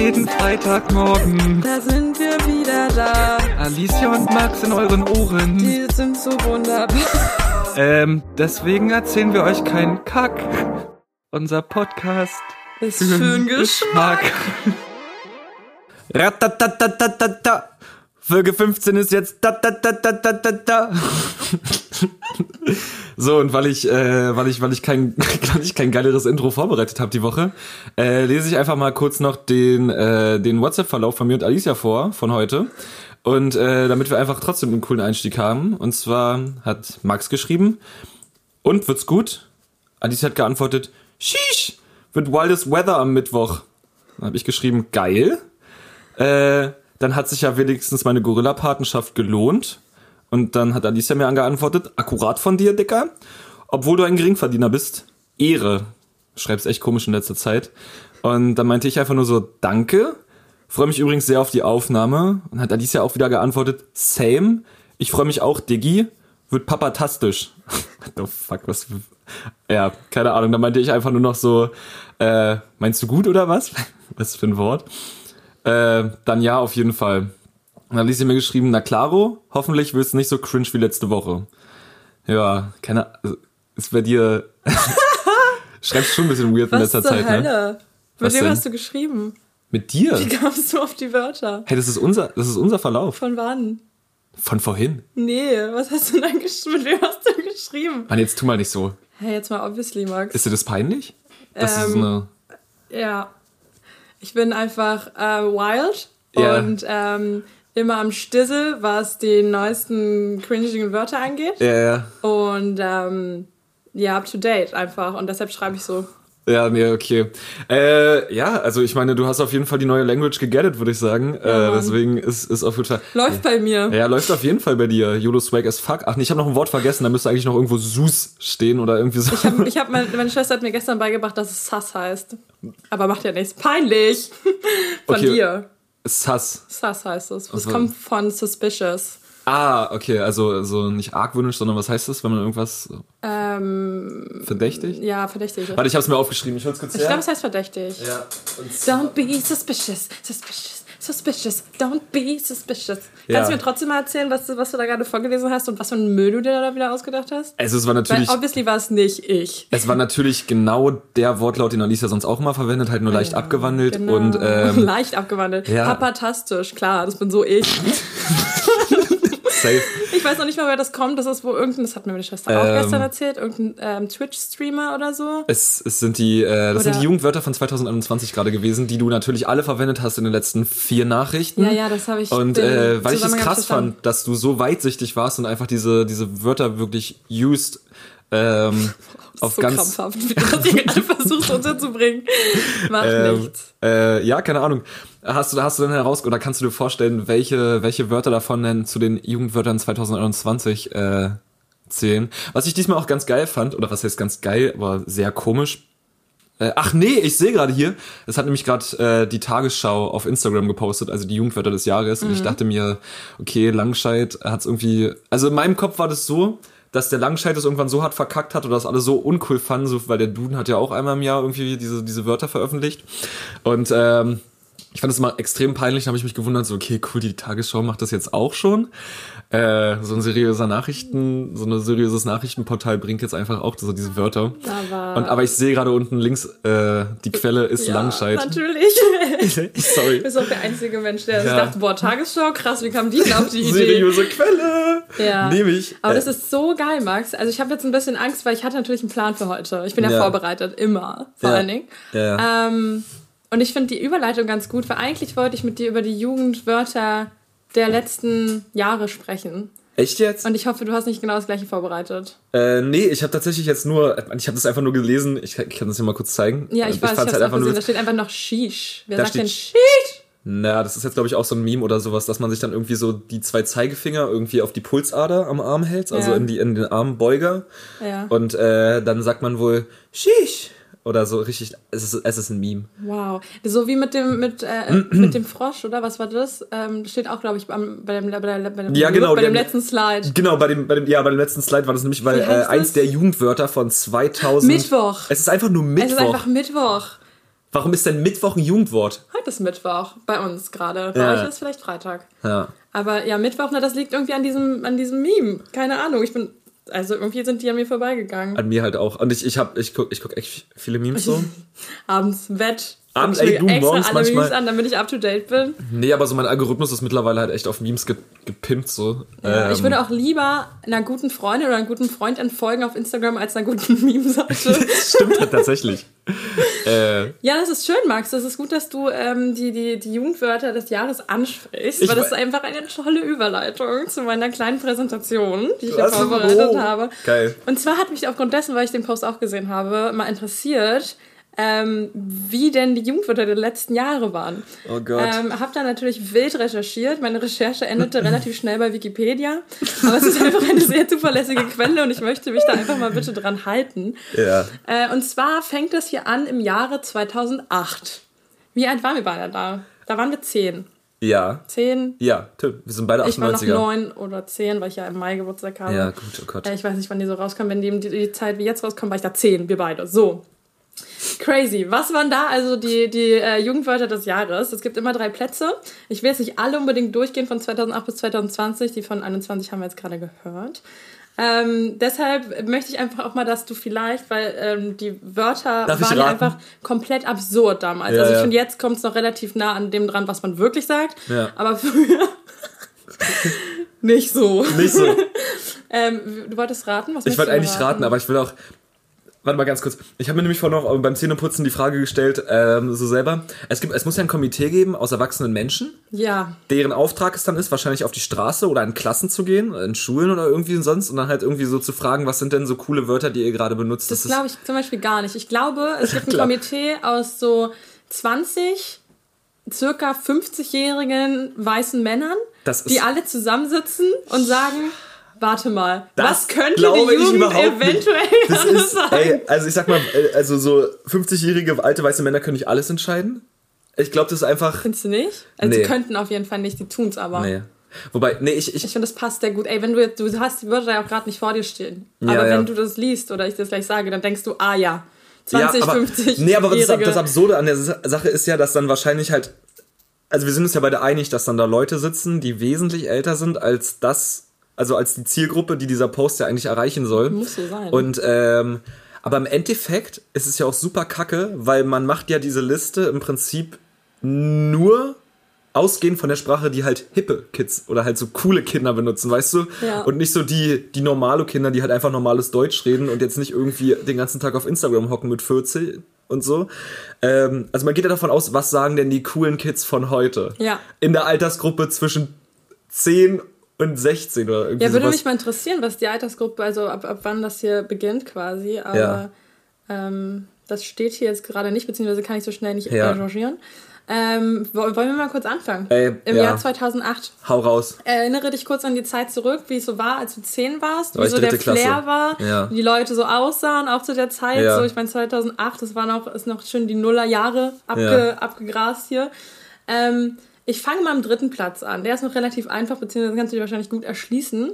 jeden Freitagmorgen. Da sind wir wieder da. Alicia und Max in euren Ohren. Die sind so wunderbar. Ähm, deswegen erzählen wir euch keinen Kack. Unser Podcast Ist den Geschmack. Ratatatatata. Folge 15 ist jetzt da, da, da, da, da, da, da. So, und weil ich, äh, weil ich, weil ich kein, weil ich kein geileres Intro vorbereitet habe die Woche, äh, lese ich einfach mal kurz noch den, äh, den WhatsApp-Verlauf von mir und Alicia vor, von heute. Und äh, damit wir einfach trotzdem einen coolen Einstieg haben. Und zwar hat Max geschrieben, und wird's gut? Alicia hat geantwortet, Sheesh, wird wildest weather am Mittwoch. Dann habe ich geschrieben, geil. Äh, dann hat sich ja wenigstens meine Gorilla-Patenschaft gelohnt. Und dann hat Alicia mir angeantwortet, akkurat von dir, Dicker. Obwohl du ein Geringverdiener bist, Ehre. Schreib's echt komisch in letzter Zeit. Und dann meinte ich einfach nur so, danke. Freue mich übrigens sehr auf die Aufnahme. Und hat Alicia auch wieder geantwortet, same. Ich freue mich auch, Diggi. Wird papatastisch. What the fuck, was... Ja, keine Ahnung. Da meinte ich einfach nur noch so, äh, meinst du gut oder was? Was für ein Wort? Äh, dann ja, auf jeden Fall. Und dann ließ sie mir geschrieben, na klaro, hoffentlich wirst du nicht so cringe wie letzte Woche. Ja, keine also, ist bei dir. Schreibst schon ein bisschen weird in Was letzter zur Zeit, ne? Hölle? Was Mit wem denn? hast du geschrieben? Mit dir? Wie kamst du auf die Wörter? Hey, das ist unser, das ist unser Verlauf. Von wann? Von vorhin. Nee, was hast du denn geschrieben? Mit wem hast du geschrieben? Mann, jetzt tu mal nicht so. Hey, jetzt mal obviously, Max. Ist dir das peinlich? Das ist Ähm, eine. Ja. Ich bin einfach äh, wild Ja. und ähm, immer am Stissel, was die neuesten cringigen Wörter angeht. Ja, ja. Und ähm, ja, up to date einfach. Und deshalb schreibe ich so. Ja, nee, okay. Äh, ja, also ich meine, du hast auf jeden Fall die neue Language gegettet, würde ich sagen. äh, Mann. deswegen ist, ist auf jeden Fall. Läuft bei mir. Ja, läuft auf jeden Fall bei dir. YOLO Swag as fuck. Ach nee, ich habe noch ein Wort vergessen. Da müsste eigentlich noch irgendwo Sus stehen oder irgendwie so. Ich hab, ich hab, meine, meine Schwester hat mir gestern beigebracht, dass es Sass heißt. Aber macht ja nichts. Peinlich. Von Okay. dir. Sass. Sass heißt es. Das Also- kommt von suspicious. Ah, okay, also, also nicht argwöhnisch, sondern was heißt das, wenn man irgendwas Ähm, verdächtig? ja, verdächtig. Warte, ich hab's mir aufgeschrieben. Ich Ich her. glaube, es heißt verdächtig. ja. Don't be suspicious, suspicious, suspicious, don't be suspicious. Ja. Kannst du mir trotzdem mal erzählen, was, du- was du da gerade vorgelesen hast und was für einen Müll du dir da wieder ausgedacht hast? also es war Weil natürlich, obviously war es nicht ich. es war natürlich genau der Wortlaut, den Alicia sonst auch immer verwendet, halt nur leicht abgewandelt Genau. und ähm, Leicht abgewandelt. ja. Papatastisch, klar, das bin so ich. safe. Ich weiß noch nicht mal, wer das kommt. Das ist wohl irgendein, das hat mir meine Schwester auch Ähm. gestern erzählt, irgendein ähm, Twitch-Streamer oder so. Es, es sind die, äh, das sind Oder- die Jugendwörter von 2021 gerade gewesen, die du natürlich alle verwendet hast in den letzten vier Nachrichten. Ja, ja, das habe ich. Und äh, weil ich es krass verstanden. fand, dass du so weitsichtig warst und einfach diese, diese Wörter wirklich used ähm, auf so ganz krampfhaft, wie du das hier gerade versuchst unterzubringen. Macht ähm, nichts. äh, ja, keine Ahnung. Hast du, hast du denn heraus oder kannst du dir vorstellen, welche, welche Wörter davon denn zu den Jugendwörtern 2021 äh, zählen? Was ich diesmal auch ganz geil fand, oder was heißt ganz geil, aber sehr komisch. Äh, ach nee, ich sehe gerade hier, es hat nämlich gerade äh, die Tagesschau auf Instagram gepostet, also die Jugendwörter des Jahres. Und ich dachte mir, okay, Langscheid hat's irgendwie. Also in meinem Kopf war das so, dass der Langscheid es irgendwann so hart verkackt hat oder das alle so uncool fanden, so, weil der Duden hat ja auch einmal im Jahr irgendwie diese, diese Wörter veröffentlicht. Und ähm, ich fand es immer extrem peinlich, da habe ich mich gewundert, so, okay, cool, die Tagesschau macht das jetzt auch schon. Äh, so ein seriöser Nachrichten, so ein seriöses Nachrichtenportal bringt jetzt einfach auch so diese Wörter. Aber- Und aber ich sehe gerade unten links, äh, die Quelle ist Ja, Langscheid. Natürlich. Sorry. Du bist auch der einzige Mensch, der Ja. dachte, boah, Tagesschau, krass, wie kam die denn auf die Idee? Seriöse Quelle. Ja. Nehme ich. Aber Äh, das ist so geil, Max. Also ich habe jetzt ein bisschen Angst, weil ich hatte natürlich einen Plan für heute. Ich bin ja, Ja. vorbereitet, immer, vor allen Dingen. Ja. Ähm, und ich finde die Überleitung ganz gut, weil eigentlich wollte ich mit dir über die Jugendwörter der letzten Jahre sprechen. Echt jetzt? Und ich hoffe, du hast nicht genau das gleiche vorbereitet. Äh, nee, ich habe tatsächlich jetzt nur, ich habe das einfach nur gelesen. Ich, ich kann das hier mal kurz zeigen. Ja, ich, weiß, ich fand's habe halt auch gesehen. Da steht einfach noch Sheesh. Wer Da sagt denn Sheesh? Na, das ist jetzt, glaube ich, auch so ein Meme oder sowas, dass man sich dann irgendwie so die zwei Zeigefinger irgendwie auf die Pulsader am Arm hält, also Ja. in, die, in den Armbeuger. Ja. Und äh, dann sagt man wohl Shish oder so richtig. Es ist, es ist ein Meme. Wow. So wie mit dem, mit, äh, mit dem Frosch, oder? Was war das? Ähm, steht auch, glaube ich, bei, dem, bei, der, bei, dem, Ja, genau, bei dem letzten Slide. Genau, bei dem, bei dem, ja, bei dem letzten Slide war das nämlich, weil äh, eins der Jugendwörter von 2000. Mittwoch. Es ist einfach nur Mittwoch. Es ist einfach Mittwoch. Warum ist denn Mittwoch ein Jugendwort? Heute ist Mittwoch bei uns gerade. Bei Ja. euch ist vielleicht Freitag. Ja. Aber ja, Mittwoch, na, das liegt irgendwie an diesem, an diesem Meme. Keine Ahnung. Ich bin. Also irgendwie sind die an mir vorbeigegangen. An mir halt auch. Und ich, ich hab, ich guck, ich guck echt viele Memes so. Abends im Bett. Abends, ich ey, du, extra morgens alle manchmal- Memes an, damit ich up to date bin. Nee, aber so mein Algorithmus ist mittlerweile halt echt auf Memes ge gepimpt so. Ja, Ähm, ich würde auch lieber einer guten Freundin oder einem guten Freund entfolgen auf Instagram als einer guten Meme-Seite. Stimmt halt tatsächlich. äh, ja, das ist schön, Max. Das ist gut, dass du ähm, die, die, die Jugendwörter des Jahres ansprichst, Ich weil das ist einfach eine tolle Überleitung zu meiner kleinen Präsentation, die ich hier vorbereitet Oh, habe. geil. Und zwar hat mich aufgrund dessen, weil ich den Post auch gesehen habe, mal interessiert, ähm, wie denn die Jugendwörter der letzten Jahre waren. Oh Gott. Ähm, hab da natürlich wild recherchiert. Meine Recherche endete relativ schnell bei Wikipedia. Aber es ist einfach eine sehr zuverlässige Quelle und ich möchte mich da einfach mal bitte dran halten. ja. Äh, und zwar fängt es hier an im Jahre 2008. Wie alt waren wir beide da? Da waren wir zehn. Ja. Zehn. Ja, wir sind beide Ich war noch 98er. neun oder zehn, weil ich ja im Mai Geburtstag habe. Ja, gut, oh Gott. Äh, Ich weiß nicht, wann die so rauskommen. Wenn die, die, die Zeit wie jetzt rauskommen, war ich da zehn, wir beide. So. Crazy. Was waren da also die, die äh, Jugendwörter des Jahres? Es gibt immer drei Plätze. Ich will jetzt nicht alle unbedingt durchgehen von 2008 bis 2020. Die von 21 haben wir jetzt gerade gehört. Ähm, deshalb möchte ich einfach auch mal, dass du vielleicht, weil ähm, die Wörter Darf waren ja raten? einfach komplett absurd damals. Ja, also ich ja. finde, jetzt kommt es noch relativ nah an dem dran, was man wirklich sagt. Aber früher nicht so. Nicht so. Ähm, du wolltest raten? Was Ich wollte eigentlich raten, aber ich will auch. Warte mal ganz kurz. Ich habe mir nämlich vorhin noch beim Zähneputzen die Frage gestellt, ähm, so selber. Es, gibt, es muss ja ein Komitee geben aus erwachsenen Menschen, Ja, deren Auftrag es dann ist, wahrscheinlich auf die Straße oder in Klassen zu gehen, in Schulen oder irgendwie sonst und dann halt irgendwie so zu fragen, was sind denn so coole Wörter, die ihr gerade benutzt. das ist- glaube ich zum Beispiel gar nicht. Ich glaube, es gibt ein. Komitee aus so 20, circa 50-jährigen weißen Männern, Das die alle zusammensitzen und sagen, warte mal, Das was könnte die Jugend eventuell Das ist, sagen? ey, also ich sag mal, äh, also so 50-jährige alte weiße Männer können nicht alles entscheiden. Ich glaube, das ist einfach. Findest du nicht? Also Nee. sie könnten auf jeden Fall nicht, die tun's aber. Nee. Wobei, nee, ich, Ich ich, finde, das passt sehr gut. Ey, wenn du jetzt, du hast die Wörter ja auch gerade nicht vor dir stehen. Ja, aber ja. wenn du das liest oder ich das gleich sage, dann denkst du, ah ja, 20, ja, aber, 50. Nee, aber das, das Absurde an der Sa- Sache ist ja, dass dann wahrscheinlich halt. Also wir sind uns ja beide einig, dass dann da Leute sitzen, die wesentlich älter sind als das, also als die Zielgruppe, die dieser Post ja eigentlich erreichen soll. Muss so sein. Und ähm, aber im Endeffekt ist es ja auch super kacke, weil man macht ja diese Liste im Prinzip nur ausgehend von der Sprache, die halt hippe Kids oder halt so coole Kinder benutzen, weißt du? Ja. Und nicht so die, die normale Kinder, die halt einfach normales Deutsch reden und jetzt nicht irgendwie den ganzen Tag auf Instagram hocken mit 40 und so. Ähm, also man geht ja davon aus, was sagen denn die coolen Kids von heute? Ja. In der Altersgruppe zwischen 10 und 16 oder irgendwie Ja, würde sowas. mich mal interessieren, was die Altersgruppe, also ab, ab wann das hier beginnt quasi. Aber Ja. ähm, das steht hier jetzt gerade nicht, beziehungsweise kann ich so schnell nicht Ja. recherchieren. Ähm, wo- wollen wir mal kurz anfangen? Ey, Im ja. Jahr 2008. Hau raus. Erinnere dich kurz an die Zeit zurück, wie es so war, als du 10 warst, war wie so der dritte Flair Klasse. war, Ja. wie die Leute so aussahen, auch zu der Zeit. Ja. So, ich meine, 2008, das war noch, ist noch schön die Nullerjahre abge, abgegrast hier. Ähm, ich fange mal am dritten Platz an. Der ist noch relativ einfach, beziehungsweise kannst du dir wahrscheinlich gut erschließen.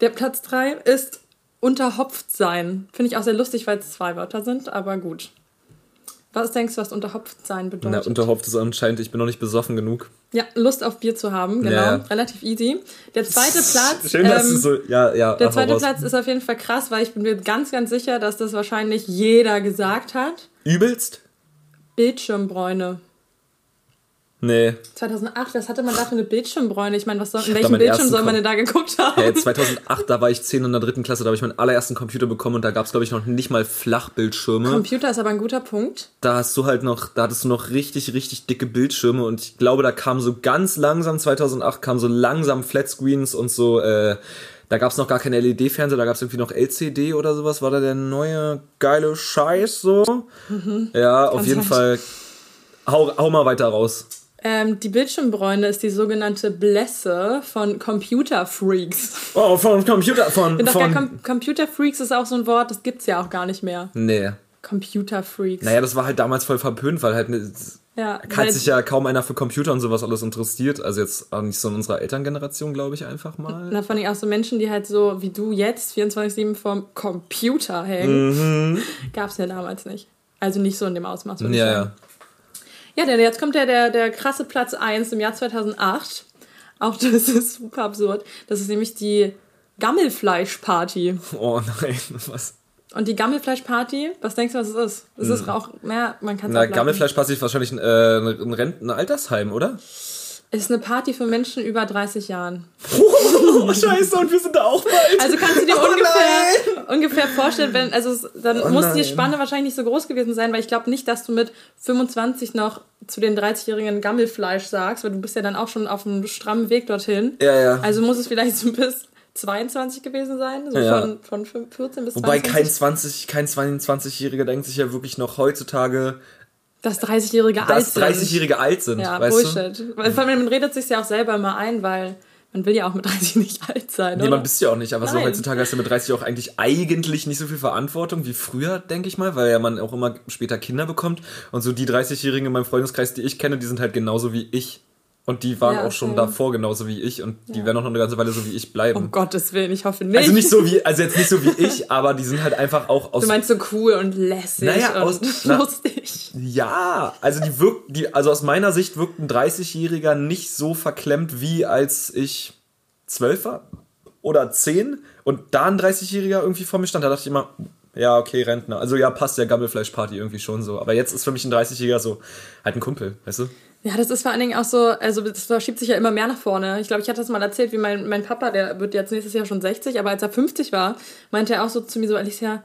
Der Platz 3 ist unterhopft sein. Finde ich auch sehr lustig, weil es zwei Wörter sind, aber gut. Was denkst du, was unterhopft sein Na, bedeutet? unterhofft es anscheinend, ich bin noch nicht besoffen genug. ja, Lust auf Bier zu haben, genau. Ja. Relativ easy. Der zweite Platz. Schön, dass ähm, du so. Ja, ja. der zweite. Platz ist auf jeden Fall krass, weil ich bin mir ganz, ganz sicher, dass das wahrscheinlich jeder gesagt hat. Übelst? Bildschirmbräune. Nee. 2008, was hatte man da für eine Bildschirmbräune? Ich meine, was soll, in welchem Bildschirm soll man denn da geguckt haben? Hey, 2008, da war ich 10 in der dritten Klasse, da habe ich meinen allerersten Computer bekommen und da gab es, glaube ich, noch nicht mal Flachbildschirme. Computer ist aber ein guter Punkt. da hast du halt noch, da hattest du noch richtig, richtig dicke Bildschirme und ich glaube, da kam so ganz langsam, 2008 kam so langsam Flatscreens und so, äh, da gab es noch gar keine LED-Fernseher, da gab es irgendwie noch LCD oder sowas, war da der neue geile Scheiß so. Ja, auf Kann jeden. Fall. Hau, hau mal weiter raus. Ähm, die Bildschirmbräune ist die sogenannte Blässe von Computer Freaks. Oh, von Computer, von, von, Com Computer Freaks ist auch so ein Wort, das gibt's ja auch gar nicht mehr. nee. Computer Freaks. Naja, das war halt damals voll verpönt, weil halt ne, ja, hat sich ja kaum einer für Computer und sowas alles interessiert. Also jetzt auch nicht so in unserer Elterngeneration, glaube ich, einfach mal. Na, vor allem auch so Menschen, die halt so wie du jetzt 24-7 vorm Computer hängen, Mhm. gab's ja damals nicht. Also nicht so in dem Ausmaß, würde ich Ja, sagen. ja. Ja, denn jetzt kommt ja der, der krasse Platz 1 im Jahr 2008. Auch das ist super absurd. Das ist nämlich die Gammelfleischparty. Oh nein, was? Und die Gammelfleischparty, was denkst du, was es ist? Es ist auch mehr, man kann es Na, Gammelfleischparty ist wahrscheinlich ein, äh, ein, Rent ein Altersheim, oder? Es ist eine Party für Menschen über 30 Jahren. Oh, scheiße, und wir sind da auch bald. Also kannst du dir Oh ungefähr, ungefähr vorstellen, wenn, also dann Oh muss die nein. Spanne wahrscheinlich nicht so groß gewesen sein, weil ich glaube nicht, dass du mit 25 noch zu den 30-jährigen Gammelfleisch sagst, weil du bist ja dann auch schon auf einem strammen Weg dorthin. Ja, ja. Also muss es vielleicht so bis 22 gewesen sein, so Ja. von, von 14 bis Wobei 22. kein 20, kein 22-Jähriger denkt sich ja wirklich noch heutzutage, dass 30-Jährige alt dass sind. 30-Jährige alt sind, Ja, weißt du? Bullshit. Weil vor allem, man redet sich ja auch selber immer ein, weil man will ja auch mit 30 nicht alt sein, Nee, oder? man bist ja auch nicht, aber so Nein. heutzutage hast du mit 30 auch eigentlich eigentlich nicht so viel Verantwortung wie früher, denke ich mal, weil ja man auch immer später Kinder bekommt und so die 30-Jährigen in meinem Freundeskreis, die ich kenne, die sind halt genauso wie ich und die waren Ja, auch schon same. davor genauso wie ich und die werden auch noch eine ganze Weile so wie ich bleiben. um Gottes Willen, ich hoffe nicht. also nicht so wie, also jetzt nicht so wie ich, aber die sind halt einfach auch aus Du meinst so cool und lässig Naja, und aus- na- lustig. Ja, also die wirkt, die, also aus meiner Sicht wirkt ein 30-Jähriger nicht so verklemmt wie als ich zwölf war oder zehn und da ein 30-Jähriger irgendwie vor mir stand. Da dachte ich immer, ja, okay, Rentner. Also ja, passt der Gammelfleischparty irgendwie schon so. Aber jetzt ist für mich ein 30-Jähriger so halt ein Kumpel, weißt du? Ja, das ist vor allen Dingen auch so, also das verschiebt sich ja immer mehr nach vorne. Ich glaube, ich hatte das mal erzählt, wie mein, mein Papa, der wird jetzt nächstes Jahr schon 60, aber als er 50 war, meinte er auch so zu mir so, Alicia,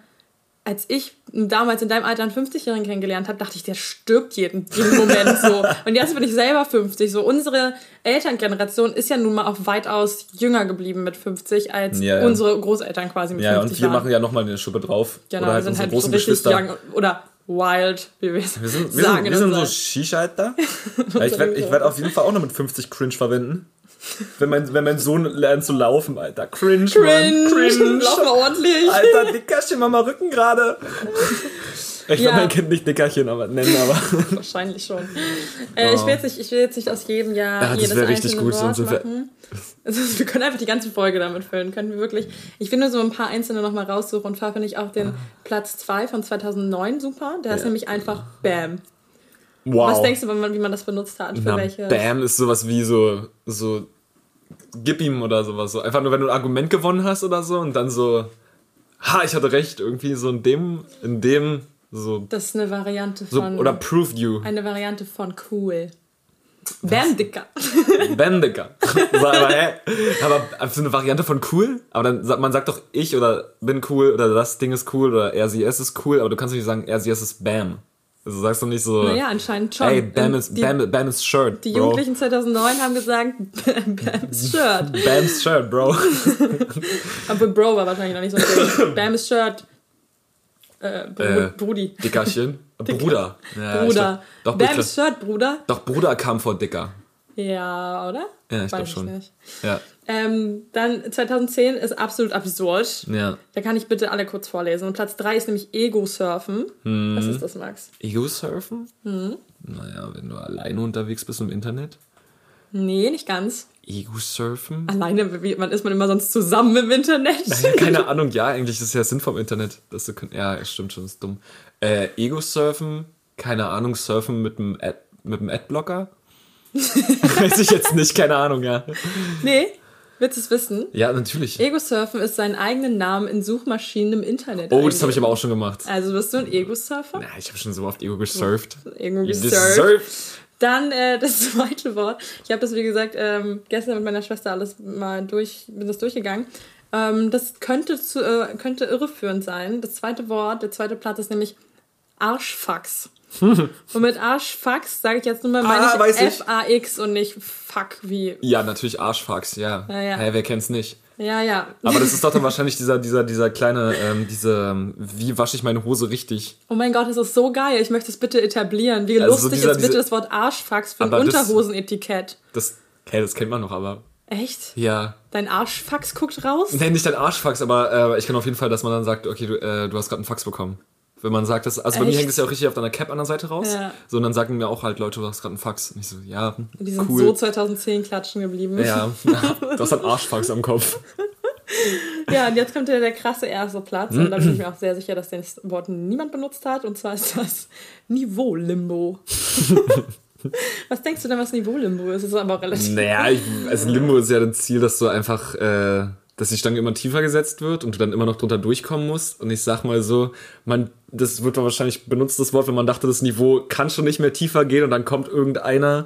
als ich damals in deinem Alter einen 50-Jährigen kennengelernt habe, dachte ich, der stirbt jeden, jeden Moment so. Und jetzt bin ich selber 50. So, unsere Elterngeneration ist ja nun mal auch weitaus jünger geblieben mit 50, als Ja, ja. unsere Großeltern quasi mit Ja, 50 und wir waren. machen ja nochmal eine Schuppe drauf. Genau, Oder halt wir sind unsere halt so großen richtig Geschwister. young oder wild, wie wir es Wir sind, wir sagen. sind, in wir sind so Shisha-Alter. Ja, ich werde werd auf jeden Fall auch noch mit 50 Cringe verwenden. Wenn mein, wenn mein Sohn lernt zu laufen, Alter. Cringe, Cringe, Mann. Cringe. Lauf mal ordentlich. Alter, Dickerchen, mach mal Rücken gerade. Ich Ja. will mein Kind nicht Dickerchen aber nennen, aber. Wahrscheinlich schon. Äh, ich, will jetzt nicht, ich will jetzt nicht aus jedem Jahr Ja, das jedes richtig gut, Wort machen. Also, wir können einfach die ganze Folge damit füllen. Können wir wirklich. Ich will nur so ein paar einzelne nochmal raussuchen und zwar finde ich auch den Platz 2 von 2009 super. Der ist Ja. nämlich einfach Bam. Wow. Was denkst du, wie man das benutzt hat? Für Na, welche? Bam ist sowas wie so, so, gib ihm oder sowas. So. Einfach nur, wenn du ein Argument gewonnen hast oder so und dann so, ha, ich hatte recht, irgendwie so in dem, in dem, so, Das ist eine Variante so von. oder proved you. eine Variante von cool. Bam, Dicker. Bendiger. So, aber, hä? aber so eine Variante von cool? Aber dann sagt man sagt doch ich oder bin cool oder das Ding ist cool oder er, sie, es ist cool, aber du kannst nicht sagen, er, sie, es ist Bam. Also sagst du nicht so, Naja, anscheinend schon. ey, Bam ist, die, Bam, Bam ist Shirt, die Bro. Jugendlichen 2009 haben gesagt, Bams Shirt. Bam's Shirt, Bro. Aber Bro war wahrscheinlich noch nicht so Ding. Bams Shirt. Äh, Bru Äh, Brudi. Dickerchen. Bruder. Ja, Bruder. glaub- Doch. Bams Shirt, Bruder? Doch, Bruder kam vor Dicker. Ja, oder? Ja, ich glaube schon. nicht. Ja, Ähm, dann 2010 ist absolut absurd. ja. Da kann ich bitte alle kurz vorlesen. Und Platz 3 ist nämlich Ego-Surfen. Hm. Was ist das, Max? Ego-Surfen? Mhm. Naja, wenn du alleine unterwegs bist im Internet. Nee, nicht ganz. Ego-Surfen? Alleine, wie, wann ist man immer sonst zusammen im Internet? Ja, keine Ahnung, ja, eigentlich ist ja Sinn vom Internet, dass du ja, stimmt schon, ist dumm. Äh, Ego-Surfen, keine Ahnung, Surfen mit dem Ad, mit Adblocker? Weiß ich jetzt nicht, keine Ahnung, ja. Nee, willst du es wissen? Ja, natürlich. Ego-Surfen ist seinen eigenen Namen in Suchmaschinen im Internet. Oh, das habe ich aber auch schon gemacht. Also bist du ein Ego-Surfer? Ja, ich habe schon so oft Ego gesurft. Irgendwie surft. Gesurft. Dann äh, das zweite Wort. Ich habe das, wie gesagt, ähm, gestern mit meiner Schwester alles mal durch, bin das durchgegangen. Ähm, das könnte, zu, äh, könnte irreführend sein. Das zweite Wort, der zweite Platz ist nämlich Arschfax. Und mit Arschfax sage ich jetzt nur mal, meine Ah, ich. F-A-X und nicht Fuck wie. Ja, natürlich Arschfax, ja. Ja, ja. Hä, wer kennt's nicht? Ja, ja. Aber das ist doch dann wahrscheinlich dieser, dieser, dieser kleine, ähm, diese, ähm, wie wasche ich meine Hose richtig? Oh mein Gott, das ist so geil. Ich möchte es bitte etablieren. Wie Also so lustig dieser- ist bitte diese- das Wort Arschfax für ein Unterhosenetikett. Das, hä, das kennt man noch, aber, Echt? ja. Dein Arschfax guckt raus? Nee, nicht dein Arschfax, aber äh, ich kann auf jeden Fall, dass man dann sagt, okay, du, äh, du hast gerade einen Fax bekommen. Wenn man sagt, das, also bei mir Echt? hängt es ja auch richtig auf deiner Cap an der Seite raus. Ja. So, und dann sagen mir auch halt Leute, du hast gerade einen Fax. Und ich so, ja, Die sind cool. so 2010 klatschen geblieben. ja, du hast einen Arschfax am Kopf. Ja, und jetzt kommt ja der krasse erste Platz. Und da bin ich mir auch sehr sicher, dass das Wort niemand benutzt hat. Und zwar ist das Niveau-Limbo. Was denkst du denn, was Niveau-Limbo ist? Das ist aber auch relativ. Naja, ich, also Limbo ist ja das Ziel, dass du einfach, äh, dass die Stange immer tiefer gesetzt wird und du dann immer noch drunter durchkommen musst. Und ich sag mal so, man, das wird wahrscheinlich benutzt, das Wort, wenn man dachte, das Niveau kann schon nicht mehr tiefer gehen und dann kommt irgendeiner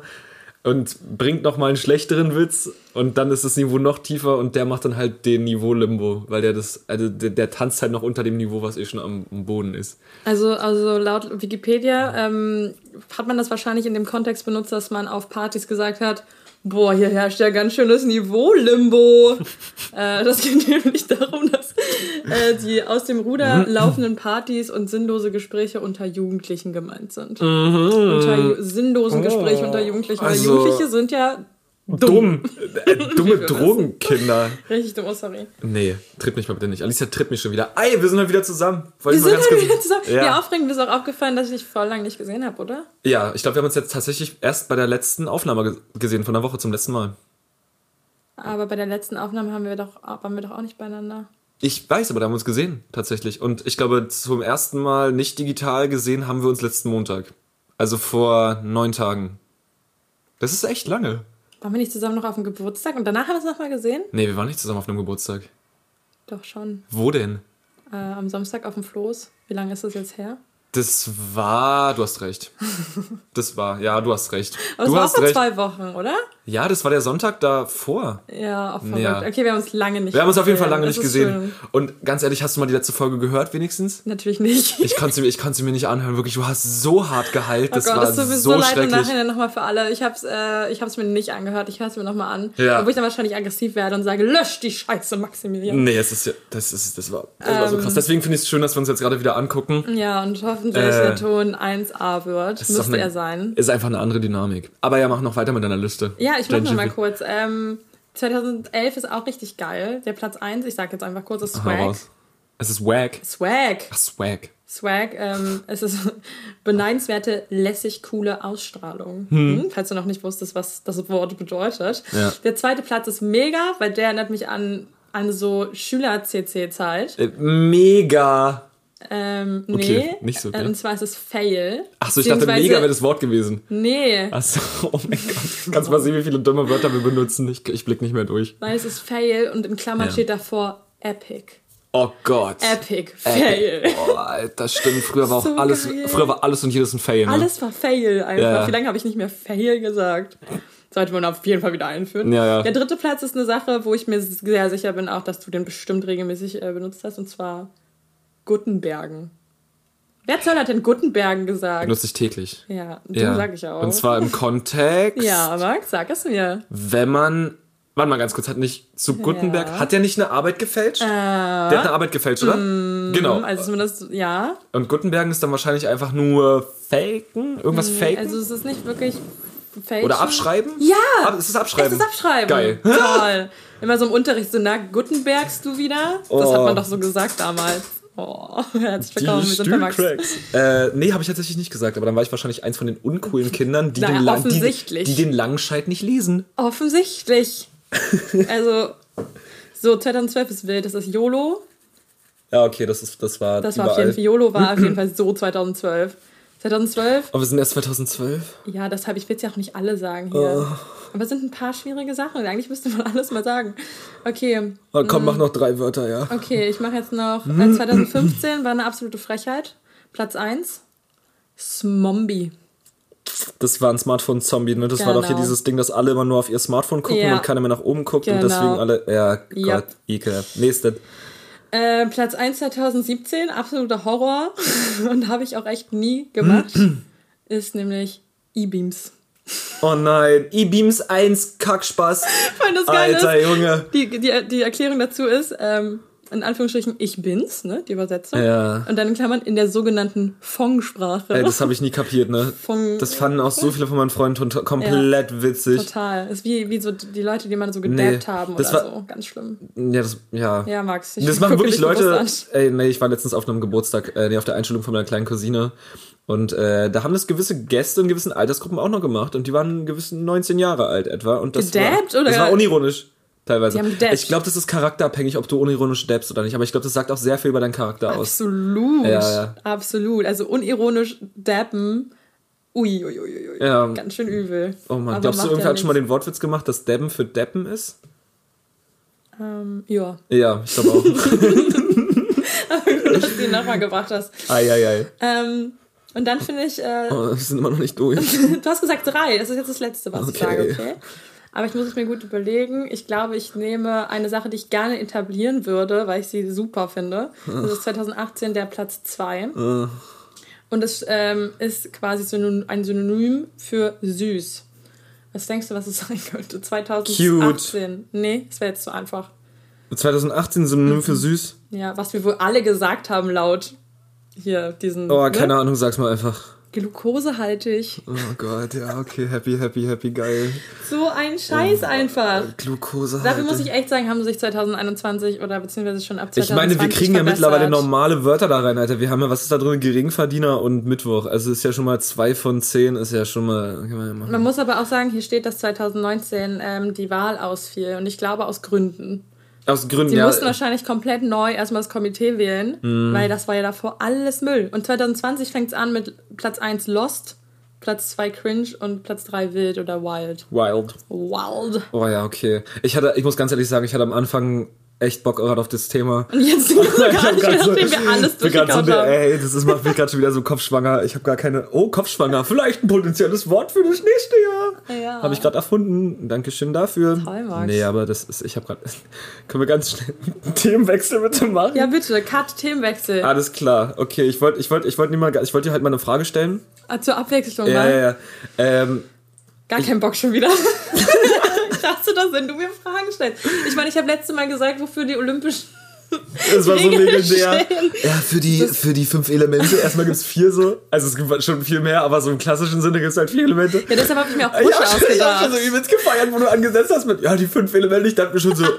und bringt noch mal einen schlechteren Witz und dann ist das Niveau noch tiefer und der macht dann halt den Niveau Limbo, weil der das, also der, der tanzt halt noch unter dem Niveau, was eh schon am, am Boden ist. Also, also laut Wikipedia ähm, hat man das wahrscheinlich in dem Kontext benutzt, dass man auf Partys gesagt hat, boah, hier herrscht ja ganz schönes Niveau-Limbo. äh, das geht nämlich darum, dass äh, die aus dem Ruder laufenden Partys und sinnlose Gespräche unter Jugendlichen gemeint sind. Unter ju sinnlosen Gespräche unter Jugendlichen. Weil Also- Jugendliche sind ja Dumm. Äh, dumme. Drogenkinder. richtig dumm. Oh, sorry. Nee, tritt mich mal bitte nicht. Alicia tritt mich schon wieder. Ey, wir sind halt wieder zusammen. Wollte Wir sind ganz halt wieder zusammen. Ja. Ja, aufregend. Ist auch aufgefallen, dass ich dich voll lang nicht gesehen habe, oder? Ja, ich glaube, wir haben uns jetzt tatsächlich erst bei der letzten Aufnahme ge- gesehen, von der Woche zum letzten Mal. Aber bei der letzten Aufnahme haben wir doch, waren wir doch auch nicht beieinander. Ich weiß, aber da haben wir uns gesehen, tatsächlich. Und ich glaube, zum ersten Mal nicht digital gesehen haben wir uns letzten Montag. Also vor neun Tagen. Das ist echt lange. Waren wir nicht zusammen noch auf dem Geburtstag und danach haben wir uns nochmal gesehen? Nee, wir waren nicht zusammen auf einem Geburtstag. Doch schon. Wo denn? Äh, am Samstag auf dem Floß. Wie lange ist das jetzt her? Das war, du hast recht. Das war, ja, du hast recht. Aber du es war auch hast vor recht. zwei Wochen, oder? Ja, das war der Sonntag davor. Ja, auch verrückt. Ja. Okay, wir haben uns lange nicht Wir haben uns auf jeden Fall gesehen. lange Das nicht gesehen. schön. Und ganz ehrlich, hast du mal die letzte Folge gehört, wenigstens? Natürlich nicht. Ich konnte sie, mir- ich konnte sie mir nicht anhören, wirklich. Du hast so hart geheilt, das oh Gott, war das tut mir so, so leid im. Nachhinein nochmal für alle. Ich hab's, äh, ich hab's mir nicht angehört. Ich höre es mir nochmal an. Ja. Obwohl ich dann wahrscheinlich aggressiv werde und sage, lösch die Scheiße, Maximilian. Nee, es ist ja, das ist, das war, das war so Ähm. krass. Deswegen finde ich es schön, dass wir uns jetzt gerade wieder angucken. Ja, und hoffentlich Äh, der Ton 1A wird. Müsste eine- er sein. Ist einfach eine andere Dynamik. Aber ja, mach noch weiter mit deiner Liste. Ja, ich mach noch mal kurz. Ähm, 2011 ist auch richtig geil. Der Platz 1, ich sag jetzt einfach kurz, ist Swag. Es ist wack. Swag. Ach, swag. Swag, ähm, es ist beneidenswerte, lässig coole Ausstrahlung. Hm. Falls du noch nicht wusstest, was das Wort bedeutet. Ja. Der zweite Platz ist mega, weil der erinnert mich an, an so Schüler-CC-Zeit. Äh, mega. Ähm, nee. Okay, nicht so, Äh, okay. Und zwar ist es Fail. Achso, ich dachte, mega wäre das Wort gewesen. Nee. Achso, oh mein Gott. Kannst mal sehen, wie viele dumme Wörter wir benutzen. Ich, ich blick nicht mehr durch. Nein, es ist Fail und in Klammern Ja. steht davor Epic. Oh Gott. Epic. Fail. Oh, Alter, stimmt. Früher war auch So alles, geil. früher war alles und jedes ein Fail. Ne? Alles war Fail einfach. Ja. Wie lange habe ich nicht mehr Fail gesagt? Sollte man auf jeden Fall wieder einführen. Ja, ja. Der dritte Platz ist eine Sache, wo ich mir sehr sicher bin, auch dass du den bestimmt regelmäßig äh, benutzt hast, und zwar Guttenbergen. Wer soll hat denn Guttenbergen gesagt? Benutze ich täglich. ja, du Ja. sag ich auch. Und zwar im Kontext, ja, Max, sag es mir. wenn man. Warte mal ganz kurz, hat nicht zu Gutenberg, Ja. hat der nicht eine Arbeit gefälscht? der hat eine Arbeit gefälscht, oder? genau. Also zumindest, ja. Und Gutenbergen ist dann wahrscheinlich einfach nur faken, irgendwas faken Also es ist nicht wirklich Fälschen. oder abschreiben? Ja! Ab, ist es abschreiben? Es ist Abschreiben. Geil. Toll. Immer so im Unterricht so, na, Gutenbergst du wieder? Das Oh. hat man doch so gesagt damals. Oh, herzlich willkommen, wir sind bei Max. Äh, nee, habe ich tatsächlich nicht gesagt, aber dann war ich wahrscheinlich eins von den uncoolen Kindern, die, Naja, den, Lang- die, die den Langscheid nicht lesen. Offensichtlich. Also, so 2012 ist wild, das ist YOLO. Ja, okay, das, ist, das war Das war überall. auf jeden Fall, YOLO war auf jeden Fall so 2012. 2012, Aber wir sind erst 2012. ja, deshalb, ich will es ja auch nicht alle sagen hier. Oh. Aber es sind ein paar schwierige Sachen. Eigentlich müsste man alles mal sagen. Okay, Oh, komm, mach noch drei Wörter, ja. Okay, ich mache jetzt noch. Äh, 2015 war eine absolute Frechheit. Platz 1. Smombi. Das war ein Smartphone-Zombie, ne? Das war doch hier Genau. dieses Ding, dass alle immer nur auf ihr Smartphone gucken Ja. und keiner mehr nach oben guckt und Genau. deswegen alle. Ja. Gott, ekelhaft. Nächste. Äh, Platz 1 2017, absoluter Horror. Und habe ich auch echt nie gemacht. ist nämlich E-Beams. Oh nein, E-Beams 1, Kackspaß. Geil Alter, ist. Junge. Die, die, die Erklärung dazu ist, ähm, in Anführungsstrichen, ich bin's, ne? Die Übersetzung. Ja. Und dann in Klammern in der sogenannten Fong-Sprache. Ey, das habe ich nie kapiert, ne? Fong- Das fanden auch so viele von meinen Freunden komplett witzig. Total. Ist wie, wie so die Leute, die man so gedabbt Nee, haben das oder war- so. Ganz schlimm. Ja, das, ja. Ja, Max. Ich Das machen wirklich Leute. Ey, nee, ich war letztens auf einem Geburtstag, äh, nee, auf der Einstellung von meiner kleinen Cousine. Und äh, da haben das gewisse Gäste in gewissen Altersgruppen auch noch gemacht. Und die waren gewissen 19 Jahre alt etwa. Und das Gedabbt, war, oder? Das war unironisch. Teilweise. Die haben. Ich glaube, das ist charakterabhängig, ob du unironisch dabbst oder nicht. Aber ich glaube, das sagt auch sehr viel über deinen Charakter aus. Absolut. Ja, ja. Absolut. Also unironisch dappen Ui, ui, ui, ui. Ja. Ganz schön übel. Oh Mann, Aber glaubst du, irgendwer hat schon mal den Wortwitz gemacht, dass Deppen für Deppen ist? Ähm, ja, Ja, ich glaube auch. dass du ihn nochmal gebracht hast. Eieiei. Ähm, und dann finde ich, äh, Oh, wir sind immer noch nicht durch. du hast gesagt drei. Das ist jetzt das Letzte, was ich Okay. sage, okay? Aber ich muss es mir gut überlegen. Ich glaube, ich nehme eine Sache, die ich gerne etablieren würde, weil ich sie super finde. Das ist 2018 der Platz 2. Äh, Und es ähm, ist quasi ein Synonym für süß. Was denkst du, was es sein könnte? 2018. Nee, das wäre jetzt zu einfach. 2018 Synonym für süß? Ja, was wir wohl alle gesagt haben laut hier diesen. Oh, ne? keine Ahnung, sag's mal einfach. Glukosehaltig. Oh Gott, ja, okay, happy, happy, happy, geil. So ein Scheiß einfach. Glukose Dafür muss ich echt sagen, haben sie sich 2021 oder beziehungsweise schon ab Ich 2020 meine, wir kriegen ja verbessert. mittlerweile normale Wörter da rein, Alter. Wir haben ja, was ist da drin? Geringverdiener und Mittwoch. Also ist ja schon mal zwei von zehn, ist ja schon mal. Man ja. Man muss aber auch sagen, hier steht, dass 2019 ähm, die Wahl ausfiel und ich glaube aus Gründen. Aus Gründen, Die ja. mussten wahrscheinlich komplett neu erstmal das Komitee wählen, Mhm. weil das war ja davor alles Müll. Und 2020 fängt es an mit Platz 1 Lost, Platz 2 Cringe und Platz 3 Wild oder Wild. Wild. Wild. Oh ja, okay. Ich hatte, ich muss ganz ehrlich sagen, ich hatte am Anfang echt Bock gerade auf das Thema. Und jetzt sind wir grad mehr, so- nachdem wir alles durchgekaut haben. ey, das ist, macht mich gerade schon wieder so kopfschwanger. Ich habe gar keine. Oh, kopfschwanger. Vielleicht ein potenzielles Wort für das nächste Jahr. Ja. Habe ich gerade erfunden. Dankeschön dafür. Toll, Max. Nee, aber das ist. Ich habe gerade. Können wir ganz schnell einen Themenwechsel bitte machen? Ja, bitte, Cut, Themenwechsel. Alles klar. Okay, ich wollte ich wollt, ich wollt niemand, ich wollte dir halt mal eine Frage stellen. Ah, Zur Abwechslung, Ja, mal. ja, ja. Ähm, Gar keinen Bock schon wieder. Dachte das, wenn du mir Fragen stellst. Ich meine, ich habe letztes Mal gesagt, wofür die Olympischen. Das war so legendär. Ja, für die, für die fünf Elemente. Erstmal gibt's vier so. Also es gibt schon viel mehr, aber so im klassischen Sinne gibt's halt vier Elemente. Ja, deshalb habe ich mir auch Ich Busche hab, ich hab ausgedacht. schon so übelst gefeiert, wo du angesetzt hast mit, ja, die fünf Elemente. Ich dachte mir schon so, aber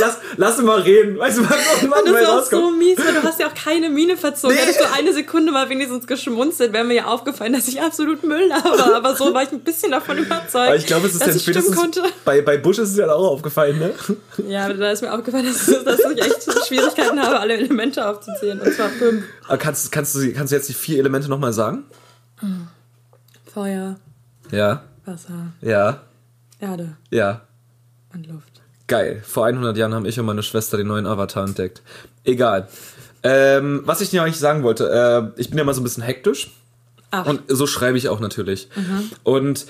lass, lass mal reden. Weißt du, was irgendwann Das ist auch rauskommt. so mies, weil du hast ja auch keine Miene verzogen. Nee. Hättest du eine Sekunde mal wenigstens geschmunzelt, wäre mir ja aufgefallen, dass ich absolut Müll laber. Aber so war ich ein bisschen davon überzeugt, Aber ich glaube, es ist dass es stimmen spätestens, konnte. bei, bei Bush ist es ja auch aufgefallen, ne? Ja, da ist mir aufgefallen, dass, dass ich echt Schwierigkeiten habe, alle Elemente aufzuzählen. Und zwar fünf. Aber kannst, kannst, du, kannst du jetzt die vier Elemente nochmal sagen? Feuer, Ja, Wasser, ja, Erde ja. und Luft. Geil. Vor 100 Jahren haben ich und meine Schwester den neuen Avatar entdeckt. Egal. Ähm, was ich dir eigentlich sagen wollte, äh, ich bin ja mal so ein bisschen hektisch. Ach. Und so schreibe ich auch natürlich. Und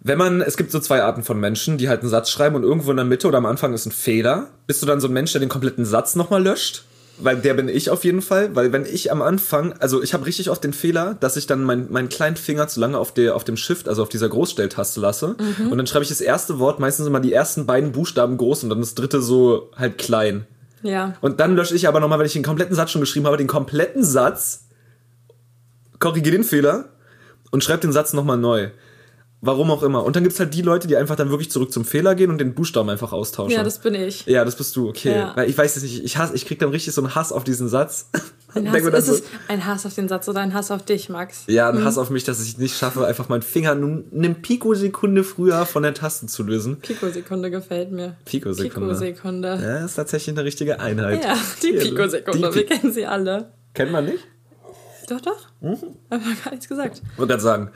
wenn man, es gibt so zwei Arten von Menschen, die halt einen Satz schreiben und irgendwo in der Mitte oder am Anfang ist ein Fehler. Bist du dann so ein Mensch, der den kompletten Satz nochmal löscht? Weil der bin ich auf jeden Fall, weil wenn ich am Anfang, also ich habe richtig oft den Fehler, dass ich dann meinen meinen kleinen Finger zu lange auf, der, auf dem Shift, also auf dieser Großstelltaste lasse und dann schreibe ich das erste Wort, meistens immer die ersten beiden Buchstaben groß und dann das dritte so halt klein. Ja. Und dann lösche ich aber nochmal, wenn ich den kompletten Satz schon geschrieben habe, den kompletten Satz, korrigiere den Fehler und schreibe den Satz nochmal neu. Warum auch immer. Und dann gibt's halt die Leute, die einfach dann wirklich zurück zum Fehler gehen und den Buchstaben einfach austauschen. Ja, das bin ich. ja, das bist du, okay. Ja. Weil ich weiß es nicht, ich hasse, ich krieg dann richtig so einen Hass auf diesen Satz. Ein Hass, ist so, es ein Hass auf den Satz oder ein Hass auf dich, Max? ja, ein Hass auf mich, dass ich es nicht schaffe, einfach meinen Finger nur eine Pikosekunde früher von der Taste zu lösen. Pikosekunde gefällt mir. Pikosekunde. Pikosekunde. Ja, ist tatsächlich eine richtige Einheit. Ja, die Pikosekunde, die wir kennen sie alle. Kennt man nicht? Doch, doch. Mhm. Aber gar nichts gesagt. wollte gerade sagen.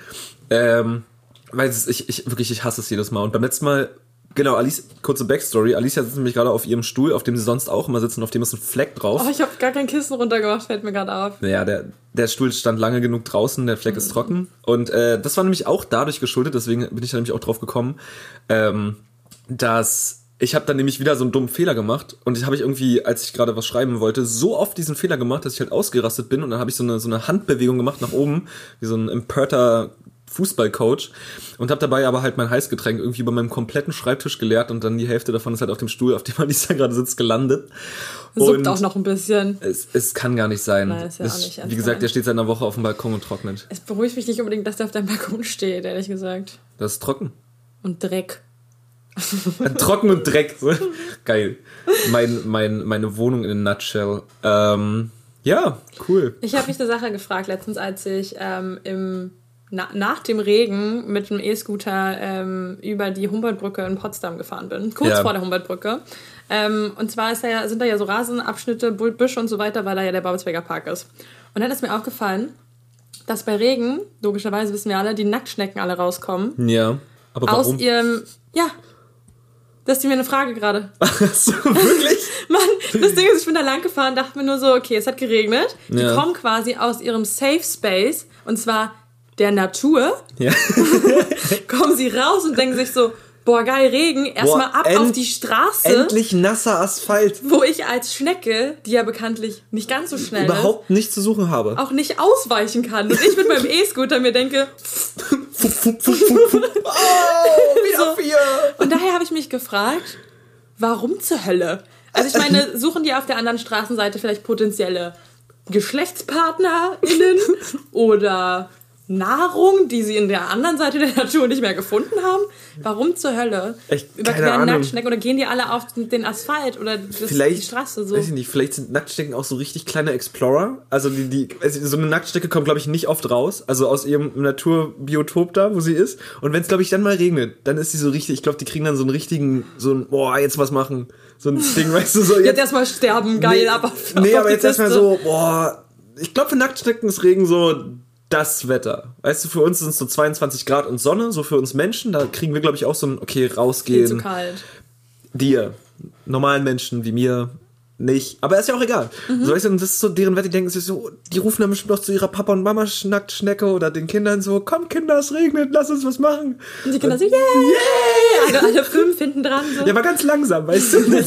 Ähm, weil es, ich, ich wirklich, ich hasse es jedes Mal. Und beim letzten Mal, genau, Alice, kurze Backstory. Alicia sitzt nämlich gerade auf ihrem Stuhl, auf dem sie sonst auch immer sitzen, auf dem ist ein Fleck drauf. Oh, ich habe gar kein Kissen runtergemacht, fällt mir gerade auf. Naja, der, der Stuhl stand lange genug draußen, der Fleck ist trocken. Und äh, das war nämlich auch dadurch geschuldet, deswegen bin ich da nämlich auch drauf gekommen, ähm, dass ich habe dann nämlich wieder so einen dummen Fehler gemacht und ich habe ich irgendwie, als ich gerade was schreiben wollte, so oft diesen Fehler gemacht, dass ich halt ausgerastet bin und dann habe ich so eine, so eine Handbewegung gemacht nach oben, wie so ein empörter Fußballcoach und habe dabei aber halt mein Heißgetränk irgendwie über meinem kompletten Schreibtisch geleert und dann die Hälfte davon ist halt auf dem Stuhl, auf dem Alisa gerade sitzt, gelandet. Suppt Und- auch noch ein bisschen. es, es kann gar nicht sein. Nein, ist ja auch Es- nicht wie gesagt, der steht seit einer Woche auf dem Balkon und trocknet. Es beruhigt mich nicht unbedingt, dass der auf deinem Balkon steht, ehrlich gesagt. Das ist trocken. Und Dreck. trocken und Dreck. Geil. Mein, mein, meine Wohnung in a nutshell. Ähm, ja, cool. Ich habe mich eine Sache gefragt letztens, als ich ähm, im, na, nach dem Regen mit dem E-Scooter ähm, über die Humboldtbrücke in Potsdam gefahren bin. Kurz Ja. vor der Humboldtbrücke. Ähm, und zwar ist da ja, sind da ja so Rasenabschnitte, Büsche und so weiter, weil da ja der Babelsberger Park ist. Und dann ist mir aufgefallen, dass bei Regen, logischerweise wissen wir alle, die Nacktschnecken alle rauskommen. Ja. Aber Aus warum? ihrem. Ja. Das ist mir eine Frage gerade. so, wirklich? Mann, das Ding ist, ich bin da lang gefahren, dachte mir nur so, okay, es hat geregnet. Die Ja. kommen quasi aus ihrem Safe Space, und zwar der Natur, ja. kommen sie raus und denken sich so, boah, geil, Regen, erstmal ab end- auf die Straße, Endlich nasser Asphalt. wo ich als Schnecke, die ja bekanntlich nicht ganz so schnell Überhaupt nichts zu suchen habe. ist, auch nicht ausweichen kann. Und ich mit meinem E-Scooter mir denke, Oh, wieder vier. Und daher habe ich mich gefragt, warum zur Hölle? Also ich meine, suchen die auf der anderen Straßenseite vielleicht potenzielle GeschlechtspartnerInnen oder Nahrung, die sie in der anderen Seite der Natur nicht mehr gefunden haben? Warum zur Hölle? Echt, keine Überqueren. Nacktschnecken oder gehen die alle auf den Asphalt oder das, Vielleicht, die Straße so? weiß ich nicht, vielleicht sind Nacktschnecken auch so richtig kleine Explorer. Also die, die, also so eine Nacktschnecke kommt, glaube ich, nicht oft raus. Also aus ihrem Naturbiotop da, wo sie ist. Und wenn es, glaube ich, dann mal regnet, dann ist sie so richtig, ich glaube, die kriegen dann so einen richtigen, so ein, boah, jetzt was machen. So ein Ding, weißt du, so Jetzt erstmal sterben, geil, nee, aber auf, Nee, auf aber jetzt erstmal so, boah, ich glaube, für Nacktschnecken ist Regen so das Wetter. Weißt du, für uns sind es so 22 Grad und Sonne, so für uns Menschen, da kriegen wir, glaube ich, auch so ein, okay, Viel rausgehen. zu kalt. dir, normalen Menschen wie mir, nicht. Aber ist ja auch egal. Mhm. So, weißt du, und das ist so deren Wette, die denken sich so, die rufen dann bestimmt auch zu ihrer Papa und Mama Nacktschnecke oder den Kindern so, komm Kinder, es regnet, lass uns was machen. Und die Kinder so, yeah! Alle, alle fünf hinten dran so. Ja, aber ganz langsam, weißt du? Und dann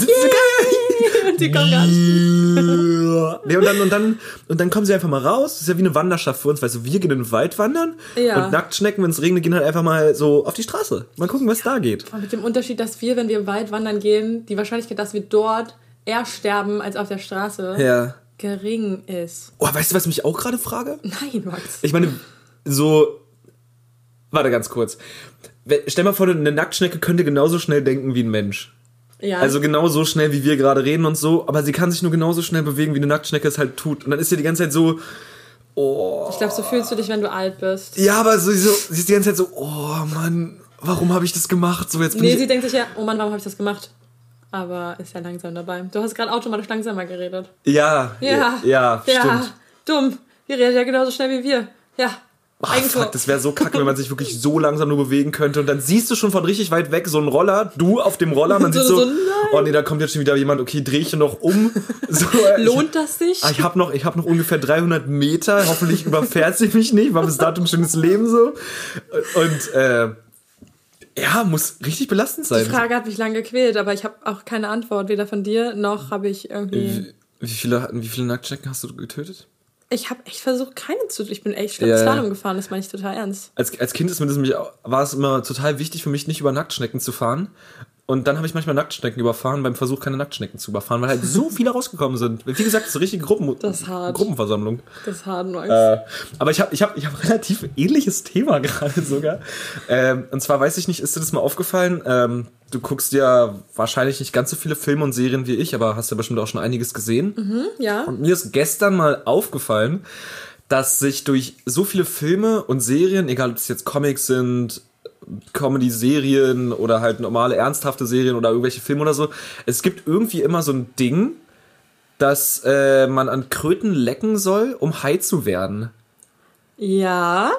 und die kommen gar nicht. Nee, und dann, und dann, und dann kommen sie einfach mal raus. Das ist ja wie eine Wanderschaft für uns, weißt du, wir gehen in den Wald wandern Ja. und Nacktschnecken, wenn es regnet, gehen halt einfach mal so auf die Straße. Mal gucken, was da geht. Mit dem Unterschied, dass wir, wenn wir im Wald wandern gehen, die Wahrscheinlichkeit, dass wir dort eher sterben als auf der Straße, Ja. gering ist. Oh, weißt du, was ich mich auch gerade frage? Nein, Max. Ich meine, so. Warte ganz kurz. Stell mal vor, eine Nacktschnecke könnte genauso schnell denken wie ein Mensch. Ja. Also genauso schnell, wie wir gerade reden und so, aber sie kann sich nur genauso schnell bewegen, wie eine Nacktschnecke es halt tut. Und dann ist sie die ganze Zeit so, oh. ich glaube, so fühlst du dich, wenn du alt bist. Ja, aber so, so, sie ist die ganze Zeit so, oh Mann, warum habe ich das gemacht? So, jetzt bin Nee, sie denkt sich ja, oh Mann, warum habe ich das gemacht? Aber ist ja langsam dabei. Du hast gerade automatisch langsamer geredet. Ja, Ja. ja, Ja, stimmt. dumm. Die redet ja genauso schnell wie wir. Ja. Eigentor. fuck, das wäre so kacke, wenn man sich wirklich so langsam nur bewegen könnte und dann siehst du schon von richtig weit weg so einen Roller, du auf dem Roller, man So- sieht so, so, oh nee, da kommt jetzt schon wieder jemand, okay, dreh ich noch um. So, äh, Lohnt das sich? Ah, Ich habe noch, ich hab noch ungefähr 300 Meter. Hoffentlich überfährt sie mich nicht. War bis dato ein schönes Leben so. Und äh, ja, muss richtig belastend sein. Die Frage hat mich lange gequält, aber ich habe auch keine Antwort, weder von dir noch habe ich irgendwie. Wie, wie viele, wie viele Nacktschnecken hast du getötet? Ich habe echt versucht, keine zu. Ich bin echt schlimm Ja. Slalom gefahren, das meine ich total ernst. Als, als Kind ist mir das nämlich, war es immer total wichtig für mich, nicht über Nacktschnecken zu fahren. Und dann habe ich manchmal Nacktschnecken überfahren beim Versuch, keine Nacktschnecken zu überfahren, weil halt so viele rausgekommen sind. Wie gesagt, so richtige Gruppen, Das ist hart. Gruppenversammlung. Das ist hart, Max. Äh, aber ich habe ich hab, ich hab relativ ähnliches Thema gerade sogar. Ähm, und zwar weiß ich nicht, ist dir das mal aufgefallen? Ähm, du guckst ja wahrscheinlich nicht ganz so viele Filme und Serien wie ich, aber hast ja bestimmt auch schon einiges gesehen. ja. Und mir ist gestern mal aufgefallen, dass sich durch so viele Filme und Serien, egal ob es jetzt Comics sind, Comedy-Serien oder halt normale ernsthafte Serien oder irgendwelche Filme oder so, es gibt irgendwie immer so ein Ding, dass äh, man an Kröten lecken soll, um high zu werden. Ja,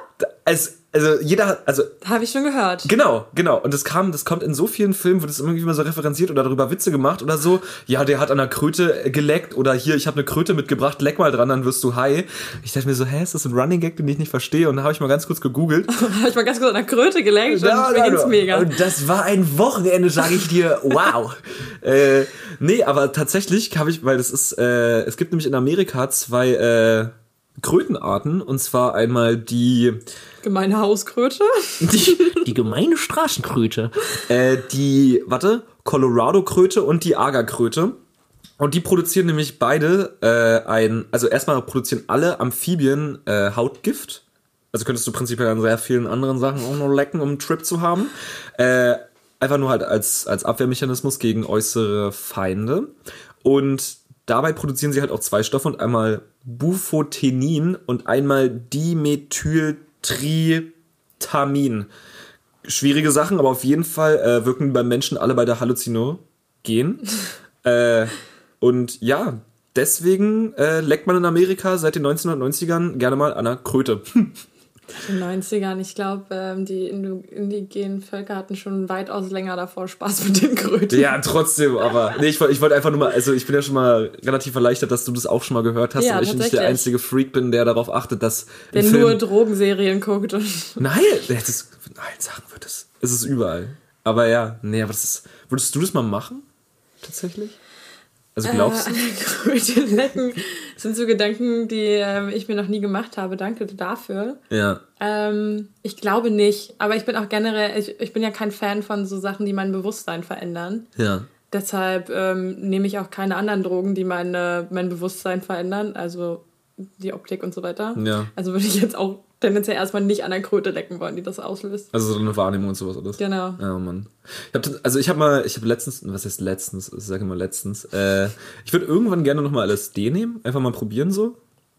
Also, also jeder hat, also habe ich schon gehört. genau, genau. Und das kam, das kommt in so vielen Filmen, wird es irgendwie mal so referenziert oder darüber Witze gemacht oder so. Ja, der hat an einer Kröte geleckt oder hier, ich habe eine Kröte mitgebracht, leck mal dran, dann wirst du high. Ich dachte mir so, hä, ist das ein Running Gag, den ich nicht verstehe? Und dann habe ich mal ganz kurz gegoogelt. habe ich mal ganz kurz an der Kröte gelenkt und Ja, mir ja, ging's mega. Und das war ein Wochenende, sage ich dir. Wow. äh, nee, aber tatsächlich habe ich, weil das ist, äh, es gibt nämlich in Amerika zwei äh, Krötenarten. Und zwar einmal die Gemeine Hauskröte. die, die gemeine Straßenkröte. Äh, die, warte, Colorado-Kröte und die Agerkröte. Und die produzieren nämlich beide äh, ein, also erstmal produzieren alle Amphibien äh, Hautgift. Also könntest du prinzipiell an sehr vielen anderen Sachen auch noch lecken, um einen Trip zu haben. Äh, einfach nur halt als, als Abwehrmechanismus gegen äußere Feinde. Und dabei produzieren sie halt auch zwei Stoffe und einmal Bufotenin und einmal Dimethyltritamin. Schwierige Sachen, aber auf jeden Fall äh, wirken beim Menschen alle bei der Halluzinogen. äh, und ja, deswegen äh, leckt man in Amerika seit den 1990ern gerne mal an einer Kröte. In den 90ern, ich glaube, ähm, die indigenen Völker hatten schon weitaus länger davor Spaß mit den Kröten. Ja, trotzdem, aber nee, ich, wollte- ich wollte einfach nur mal, also ich bin ja schon mal relativ erleichtert, dass du das auch schon mal gehört hast Ja, und ich nicht der einzige Freak bin, der darauf achtet, dass Der im nur Film, Drogenserien guckt und nein, das ist, nein, sagen wird es, es ist überall. Aber ja, nee, aber das ist, würdest du das mal machen? Tatsächlich? Also glaubst äh, du? Kröte lecken sind so Gedanken, die ähm, ich mir noch nie gemacht habe. Danke dafür. Ja. Ähm, ich glaube nicht, aber ich bin auch generell, ich, ich bin ja kein Fan von so Sachen, die mein Bewusstsein verändern. Ja. Deshalb ähm, nehme ich auch keine anderen Drogen, die meine, mein Bewusstsein verändern, also die Optik und so weiter. Ja. Also würde ich jetzt auch tendenziell erstmal nicht an der Kröte lecken wollen, die das auslöst. Also so eine Wahrnehmung und sowas alles. Genau. Ja, Mann. Ich hab, also ich habe mal, ich habe letztens, was heißt letztens, ich sage mal letztens, äh, ich würde irgendwann gerne nochmal LSD nehmen, einfach mal probieren so.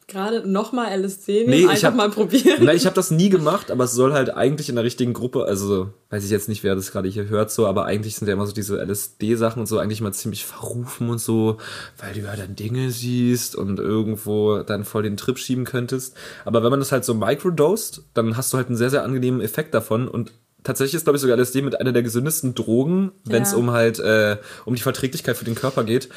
Gerade nochmal LSD nehmen, Nee, ich einfach hab- mal probieren. Nein, ich habe das nie gemacht, aber es soll halt eigentlich in der richtigen Gruppe, also weiß ich jetzt nicht, wer das gerade hier hört, so, aber eigentlich sind ja immer so diese LSD-Sachen und so eigentlich mal ziemlich verrufen und so, weil du ja dann Dinge siehst und irgendwo dann voll den Trip schieben könntest. Aber wenn man das halt so microdosed, dann hast du halt einen sehr, sehr angenehmen Effekt davon und tatsächlich ist, glaube ich, sogar LSD mit einer der gesündesten Drogen, wenn es Ja. um halt äh, um die Verträglichkeit für den Körper geht.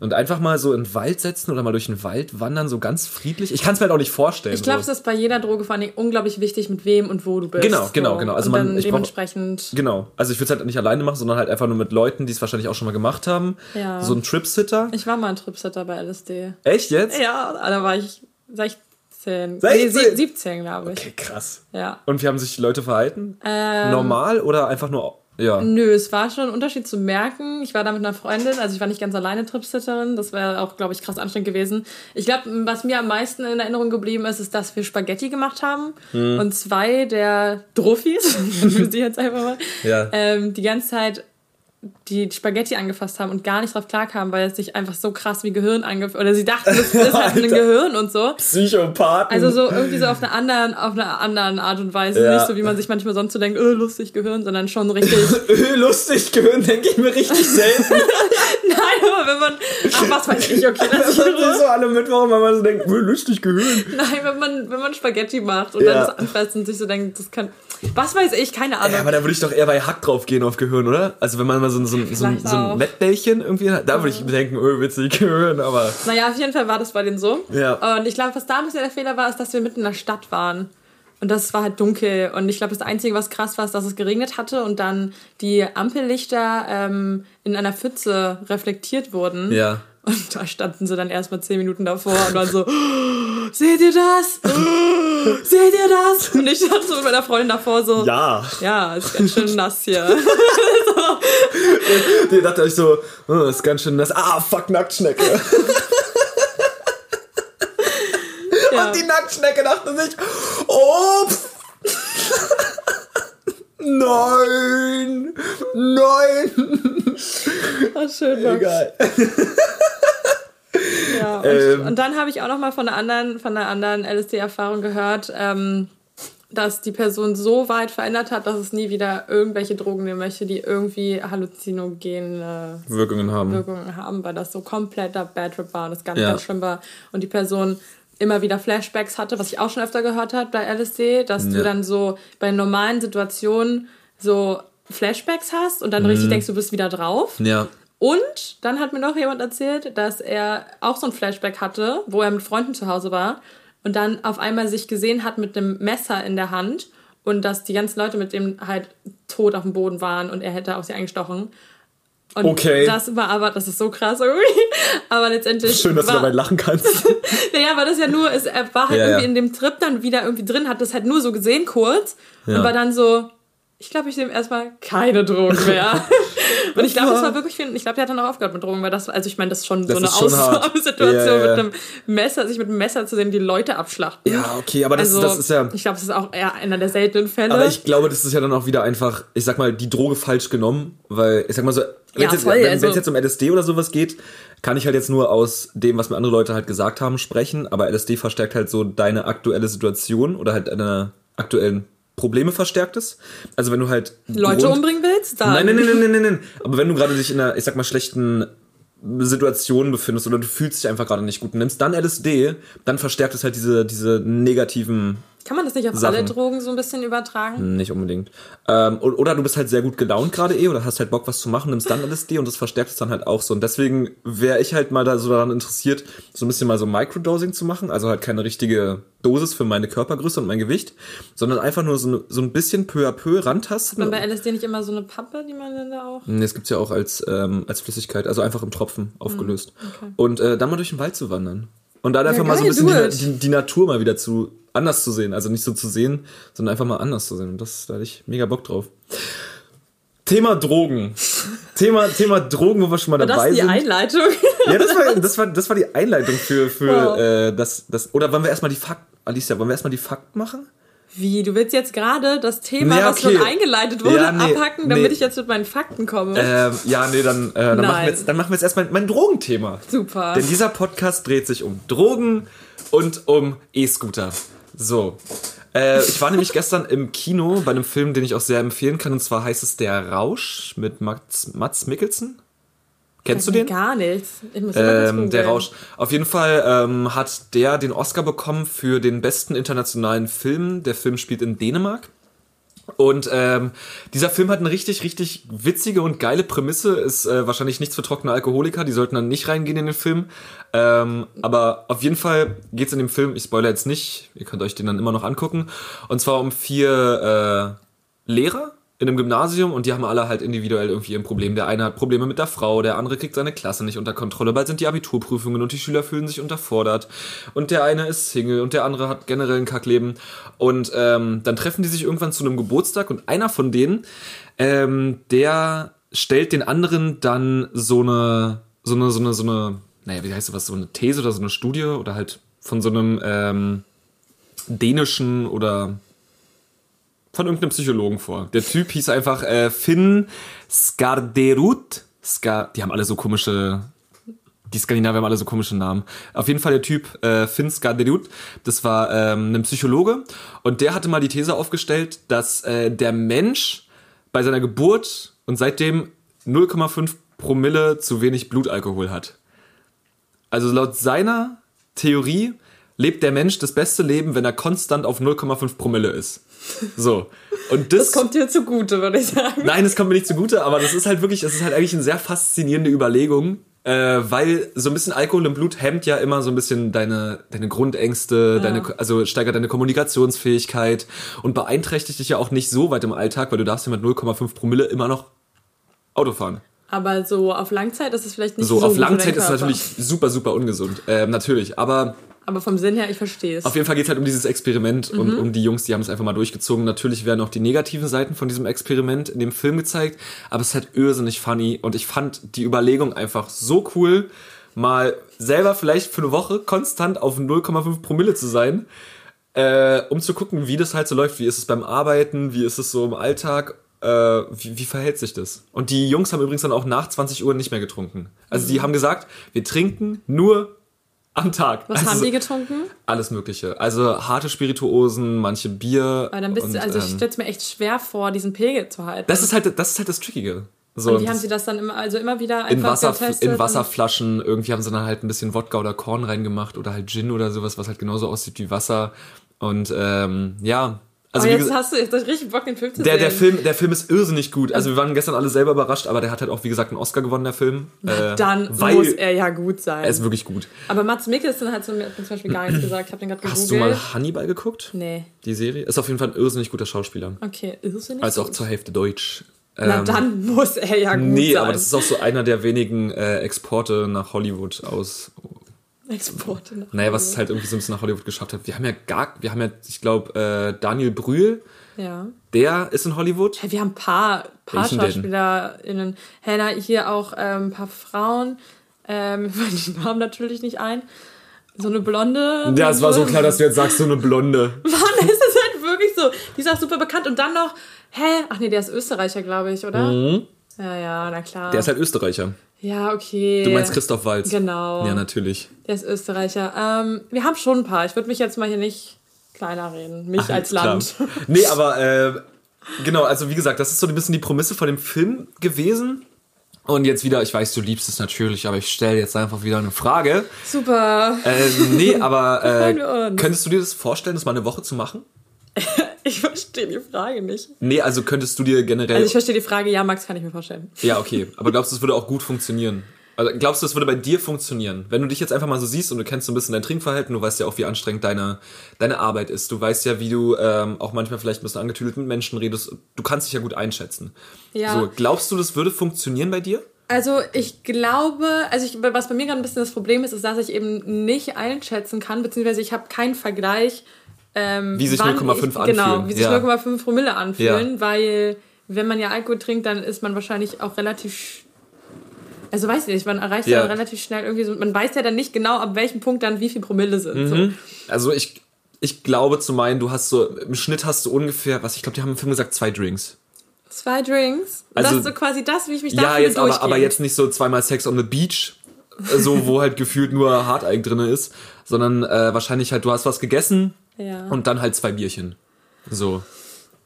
Und einfach mal so in den Wald setzen oder mal durch den Wald wandern, so ganz friedlich. Ich kann es mir halt auch nicht vorstellen. Ich glaube, so. es ist bei jeder Droge vor Dingen unglaublich wichtig, mit wem und wo du bist. Genau, genau, genau. Also und man- ich brauch- dementsprechend. Genau. Also ich würde es halt nicht alleine machen, sondern halt einfach nur mit Leuten, die es wahrscheinlich auch schon mal gemacht haben. Ja. So ein Tripsitter. Ich war mal ein Tripsitter bei LSD. Echt jetzt? Ja, da war ich 16. 16? Nee, sie- 17, glaube ich. Okay, krass. Ja. Und wie haben sich die Leute verhalten? Ähm, Normal oder einfach nur. Ja. Nö, es war schon ein Unterschied zu merken. Ich war da mit einer Freundin, also ich war nicht ganz alleine Tripsitterin. Das wäre auch, glaube ich, krass anstrengend gewesen. Ich glaube, was mir am meisten in Erinnerung geblieben ist, ist, dass wir Spaghetti gemacht haben. Hm. Und zwei der Druffis, wir sie jetzt einfach mal, Ja. ähm, die ganze Zeit die Spaghetti angefasst haben und gar nicht drauf klarkamen, weil es sich einfach so krass wie Gehirn angefühlt Oder sie dachten, es ist halt ein. Gehirn und so. Psychopathen. Also so irgendwie so auf einer anderen, auf einer anderen Art und Weise. Ja. Nicht so, wie man sich manchmal sonst so denkt, öh, lustig Gehirn, sondern schon richtig. Öh, lustig Gehirn, denke ich mir richtig selten. Nein, aber wenn man. Ach, was weiß ich, okay, lass das ich Ruhe. so alle Mittwoch, wenn man so denkt, öh, lustig Gehirn. Nein, wenn man, wenn man Spaghetti macht und Ja. dann das anfasst und sich so denkt, das kann. Was weiß ich, keine Ahnung. Ja, aber da würde ich doch eher bei Hack drauf gehen auf Gehirn, oder? Also wenn man mal so, ein- so, so, so ein. Mettbällchen irgendwie hat, da würde ich denken, öh, witzig Gehirn, aber. Naja, auf jeden Fall war das bei denen so. Ja. Und ich glaube, was da ein bisschen der Fehler war, ist, dass wir mitten in der Stadt waren. Und das war halt dunkel. Und ich glaube, das Einzige, was krass war, ist, dass es geregnet hatte und dann die Ampellichter ähm, in einer Pfütze reflektiert wurden. Ja. Und da standen sie dann erstmal zehn Minuten davor und waren so, "Oh, seht ihr das? Oh, seht ihr das? Und ich stand so mit meiner Freundin davor so, Ja. ja, ist ganz schön nass hier. Die dachte ich so, oh, ist ganz schön nass. Ah, fuck, Nacktschnecke. Ja. Und die Nacktschnecke dachte sich, oh, pff. Nein, nein. Ach, schön war. Egal. Ja, und, Ähm. und dann habe ich auch noch mal von einer anderen, von einer anderen LSD-Erfahrung gehört, ähm, dass die Person so weit verändert hat, dass es nie wieder irgendwelche Drogen nehmen möchte, die irgendwie halluzinogene Wirkungen haben. Wirkungen haben, weil das so kompletter Bad Trip war und das ganz, Ja. ganz schlimm war. Und die Person immer wieder Flashbacks hatte, was ich auch schon öfter gehört habe bei LSD, dass du Ja. dann so bei normalen Situationen so Flashbacks hast und dann Mhm. richtig denkst, du bist wieder drauf. Ja. Und dann hat mir noch jemand erzählt, dass er auch so ein Flashback hatte, wo er mit Freunden zu Hause war und dann auf einmal sich gesehen hat mit einem Messer in der Hand und dass die ganzen Leute mit dem halt tot auf dem Boden waren und er hätte auf sie eingestochen. Und Okay. das war aber, das ist so krass irgendwie. Aber letztendlich. Schön, dass du war, dabei lachen kannst. Naja, aber das ist ja nur, es, er war halt Ja, irgendwie ja. in dem Trip dann wieder irgendwie drin, hat das halt nur so gesehen kurz Ja. und war dann so, ich glaube, ich nehme erstmal keine Drogen mehr. und ich glaube, das war wirklich viel, ich glaube, der hat dann auch aufgehört mit Drogen, weil das, also ich meine, das ist schon Das so eine. Ausnahmesituation Ja, ja, ja. mit einem Messer, sich mit einem Messer zu sehen, die Leute abschlachten. Ja, okay, aber das, also, das ist ja. Ich glaube, das ist auch eher einer der seltenen Fälle. Aber ich glaube, das ist ja dann auch wieder einfach, ich sag mal, die Droge falsch genommen, weil ich sag mal so, wenn Ja, es jetzt, voll, wenn, also- jetzt um LSD oder sowas geht, kann ich halt jetzt nur aus dem, was mir andere Leute halt gesagt haben, sprechen, aber LSD verstärkt halt so deine aktuelle Situation oder halt deine aktuellen Probleme verstärkt es. Also wenn du halt Leute Grund- umbringen willst, dann. Nein, nein, nein, nein, nein, nein, nein. Aber wenn du gerade dich in einer, ich sag mal, schlechten Situationen befindest oder du fühlst dich einfach gerade nicht gut und nimmst dann LSD, dann verstärkt es halt diese, diese negativen Kann man das nicht auf Sachen. alle Drogen so ein bisschen übertragen? nicht unbedingt. Ähm, oder du bist halt sehr gut gelaunt gerade eh oder hast halt Bock, was zu machen, nimmst dann LSD und das verstärkt es dann halt auch so. Und deswegen wäre ich halt mal da so daran interessiert, so ein bisschen mal so Microdosing zu machen. Also halt keine richtige Dosis für meine Körpergröße und mein Gewicht, sondern einfach nur so, so ein bisschen peu à peu rantasten. Man bei LSD nicht immer so eine Pappe, die man dann da auch. Nee, das gibt's ja auch als, ähm, als Flüssigkeit, also einfach im Tropfen aufgelöst. okay. Und äh, dann mal durch den Wald zu wandern. Und dann einfach mal so ein bisschen die, it. die, die Natur mal wieder zu anders zu sehen. Also nicht so zu sehen, sondern einfach mal anders zu sehen. Und das, da hatte ich mega Bock drauf. Thema Drogen. Thema, Thema Drogen, wo wir schon mal War das dabei die sind. Einleitung? Ja, das war, das war, das war die Einleitung für, für Wow. äh, das, das. Oder wollen wir erstmal die Fakten, Alicia, wollen wir erstmal die Fakten machen? Wie, du willst jetzt gerade das Thema, Nee, was okay. schon eingeleitet wurde, Ja, nee, abhacken, damit nee. ich jetzt mit meinen Fakten komme? Ähm, ja, nee, dann, äh, dann, machen wir jetzt, dann machen wir jetzt erstmal mein Drogenthema. Super. Denn dieser Podcast dreht sich um Drogen und um E-Scooter. So. Äh, ich war nämlich gestern im Kino bei einem Film, den ich auch sehr empfehlen kann. Und zwar heißt es Der Rausch mit Mats, Mats Mikkelsen. Kennst du den? Gar nichts. Ähm, der. Rausch. Auf jeden Fall ähm, hat der den Oscar bekommen für den besten internationalen Film. Der Film spielt in Dänemark. Und ähm, dieser Film hat eine richtig, richtig witzige und geile Prämisse. Ist äh, wahrscheinlich nichts für trockene Alkoholiker, die sollten dann nicht reingehen in den Film. Ähm, aber auf jeden Fall geht's in dem Film, ich spoilere jetzt nicht, ihr könnt euch den dann immer noch angucken. Und zwar um vier äh, Lehrer in einem Gymnasium und die haben alle halt individuell irgendwie ein Problem. Der eine hat Probleme mit der Frau, der andere kriegt seine Klasse nicht unter Kontrolle, bald sind die Abiturprüfungen und die Schüler fühlen sich unterfordert. Und der eine ist Single und der andere hat generell ein Kackleben. Und ähm, dann treffen die sich irgendwann zu einem Geburtstag und einer von denen, ähm, der stellt den anderen dann so eine, so eine, so eine, so eine, naja, wie heißt das, so eine These oder so eine Studie oder halt von so einem ähm, dänischen oder von irgendeinem Psychologen vor. Der Typ hieß einfach äh, Finn Skarderud. Ska die haben alle so komische, die Skandinavier haben alle so komische Namen. Auf jeden Fall der Typ äh, Finn Skarderud, das war ähm, ein Psychologe und der hatte mal die These aufgestellt, dass äh, der Mensch bei seiner Geburt und seitdem 0,5 Promille zu wenig Blutalkohol hat. Also laut seiner Theorie lebt der Mensch das beste Leben, wenn er konstant auf 0,5 Promille ist. So. Und das, Das kommt dir zugute, würde ich sagen. Nein, das kommt mir nicht zugute, aber das ist halt wirklich, das ist halt eigentlich eine sehr faszinierende Überlegung, äh, weil so ein bisschen Alkohol im Blut hemmt ja immer so ein bisschen deine, deine Grundängste, deine, also steigert deine Kommunikationsfähigkeit und beeinträchtigt dich ja auch nicht so weit im Alltag, weil du darfst ja mit 0,5 Promille immer noch Auto fahren. Aber so auf Langzeit ist es vielleicht nicht So, so, auf Langzeit ist es natürlich super, super ungesund. Ähm, natürlich, aber Aber vom Sinn her, ich verstehe es. Auf jeden Fall geht es halt um dieses Experiment und Mhm. um die Jungs, die haben es einfach mal durchgezogen. Natürlich werden auch die negativen Seiten von diesem Experiment in dem Film gezeigt, aber es ist halt irrsinnig funny und ich fand die Überlegung einfach so cool, mal selber vielleicht für eine Woche konstant auf 0,5 Promille zu sein, äh, um zu gucken, wie das halt so läuft. Wie ist es beim Arbeiten, wie ist es so im Alltag, äh, wie, wie verhält sich das? Und die Jungs haben übrigens dann auch nach 20 Uhr nicht mehr getrunken. Also Mhm. die haben gesagt, wir trinken nur am Tag. Was also, haben die getrunken? alles Mögliche. Also harte Spirituosen, manche Bier. Weil dann bist und, du, also ich ähm, stelle es mir echt schwer vor, diesen Pegel zu halten. das ist halt das ist halt das Trickige. So, und wie haben sie das dann immer, also immer wieder einfach in, Wasser, getestet? in Wasserflaschen, irgendwie haben sie dann halt ein bisschen Wodka oder Korn reingemacht oder halt Gin oder sowas, was halt genauso aussieht wie Wasser. Und ähm, ja, also Aber jetzt gesagt, hast du jetzt richtig Bock, den Film zu der, sehen. der, Film, der Film ist irrsinnig gut. Also wir waren gestern alle selber überrascht, aber der hat halt auch, wie gesagt, einen Oscar gewonnen, der Film. Äh, Dann muss er ja gut sein. er ist wirklich gut. Aber Mats Mikkelsen hat so mir zum Beispiel gar nichts gesagt. Ich habe den gerade gegoogelt. Hast du mal Hannibal geguckt? Nee. Die Serie? Ist auf jeden Fall ein irrsinnig guter Schauspieler. Okay, irrsinnig Also auch zur Hälfte Deutsch. Na, Ähm, dann muss er ja gut Nee, sein. aber das ist auch so einer der wenigen äh, Exporte nach Hollywood aus. Exporte nach Naja, was es halt irgendwie so ein bisschen nach Hollywood geschafft hat. Wir haben ja gar, wir haben ja, ich glaube, äh, Daniel Brühl, Ja. der ist in Hollywood. Hey, wir haben ein paar, paar? SchauspielerInnen. Hannah, hier auch ähm, ein paar Frauen. Ähm, fallen die Namen natürlich nicht ein. So eine blonde. Ja, es war so klar, dass du jetzt sagst, so eine Blonde. Mann, es ist halt wirklich so. Die ist auch super bekannt. Und dann noch, hä? Ach nee, der ist Österreicher, glaube ich, oder? Ja, ja, na klar. Mhm. Der ist halt Österreicher. Ja, okay. Du meinst Christoph Walz? Genau. Ja, natürlich. Der ist Österreicher. Ähm, wir haben schon ein paar. Ich würde mich jetzt mal hier nicht kleiner reden. Mich als Klar. Land. Nee, aber äh, genau, also wie gesagt, das ist so ein bisschen die Prämisse von dem Film gewesen. Und jetzt wieder, ich weiß, du liebst es natürlich, aber ich stelle jetzt einfach wieder eine Frage. Super. Äh, nee, aber äh, könntest du dir das vorstellen, das mal eine Woche zu machen? Ich verstehe die Frage nicht. Nee, also könntest du dir generell. Also ich verstehe die Frage, ja, Max, kann ich mir vorstellen. ja, okay. Aber glaubst du, es würde auch gut funktionieren? Also glaubst du, es würde bei dir funktionieren? Wenn du dich jetzt einfach mal so siehst und du kennst so ein bisschen dein Trinkverhalten, du weißt ja auch, wie anstrengend deine, deine Arbeit ist. Du weißt ja, wie du ähm, auch manchmal vielleicht ein bisschen angetüdelt mit Menschen redest. Du kannst dich ja gut einschätzen. Ja. So, glaubst du, das würde funktionieren bei dir? Also ich glaube, also ich, was bei mir gerade ein bisschen das Problem ist, ist, dass ich eben nicht einschätzen kann, beziehungsweise ich habe keinen Vergleich, ähm, Wie sich wann 0,5 ich, Genau, anfühlen, wie sich ja. 0,5 Promille anfühlen, weil wenn man ja Alkohol trinkt, dann ist man wahrscheinlich auch relativ, also weiß ich nicht, man erreicht ja, Ja. relativ schnell irgendwie so, man weiß ja dann nicht genau, ab welchem Punkt dann wie viel Promille sind. So. Also ich, ich glaube zu meinen, du hast so, im Schnitt hast du ungefähr, was ich glaube, die haben im Film gesagt, zwei Drinks. Zwei Drinks. Also- das ist so quasi das, wie ich mich da Ja, jetzt aber, aber jetzt nicht so zweimal Sex on the Beach, so wo halt gefühlt nur Harteig drin ist, sondern äh, wahrscheinlich halt, du hast was gegessen Ja. und dann halt zwei Bierchen. So.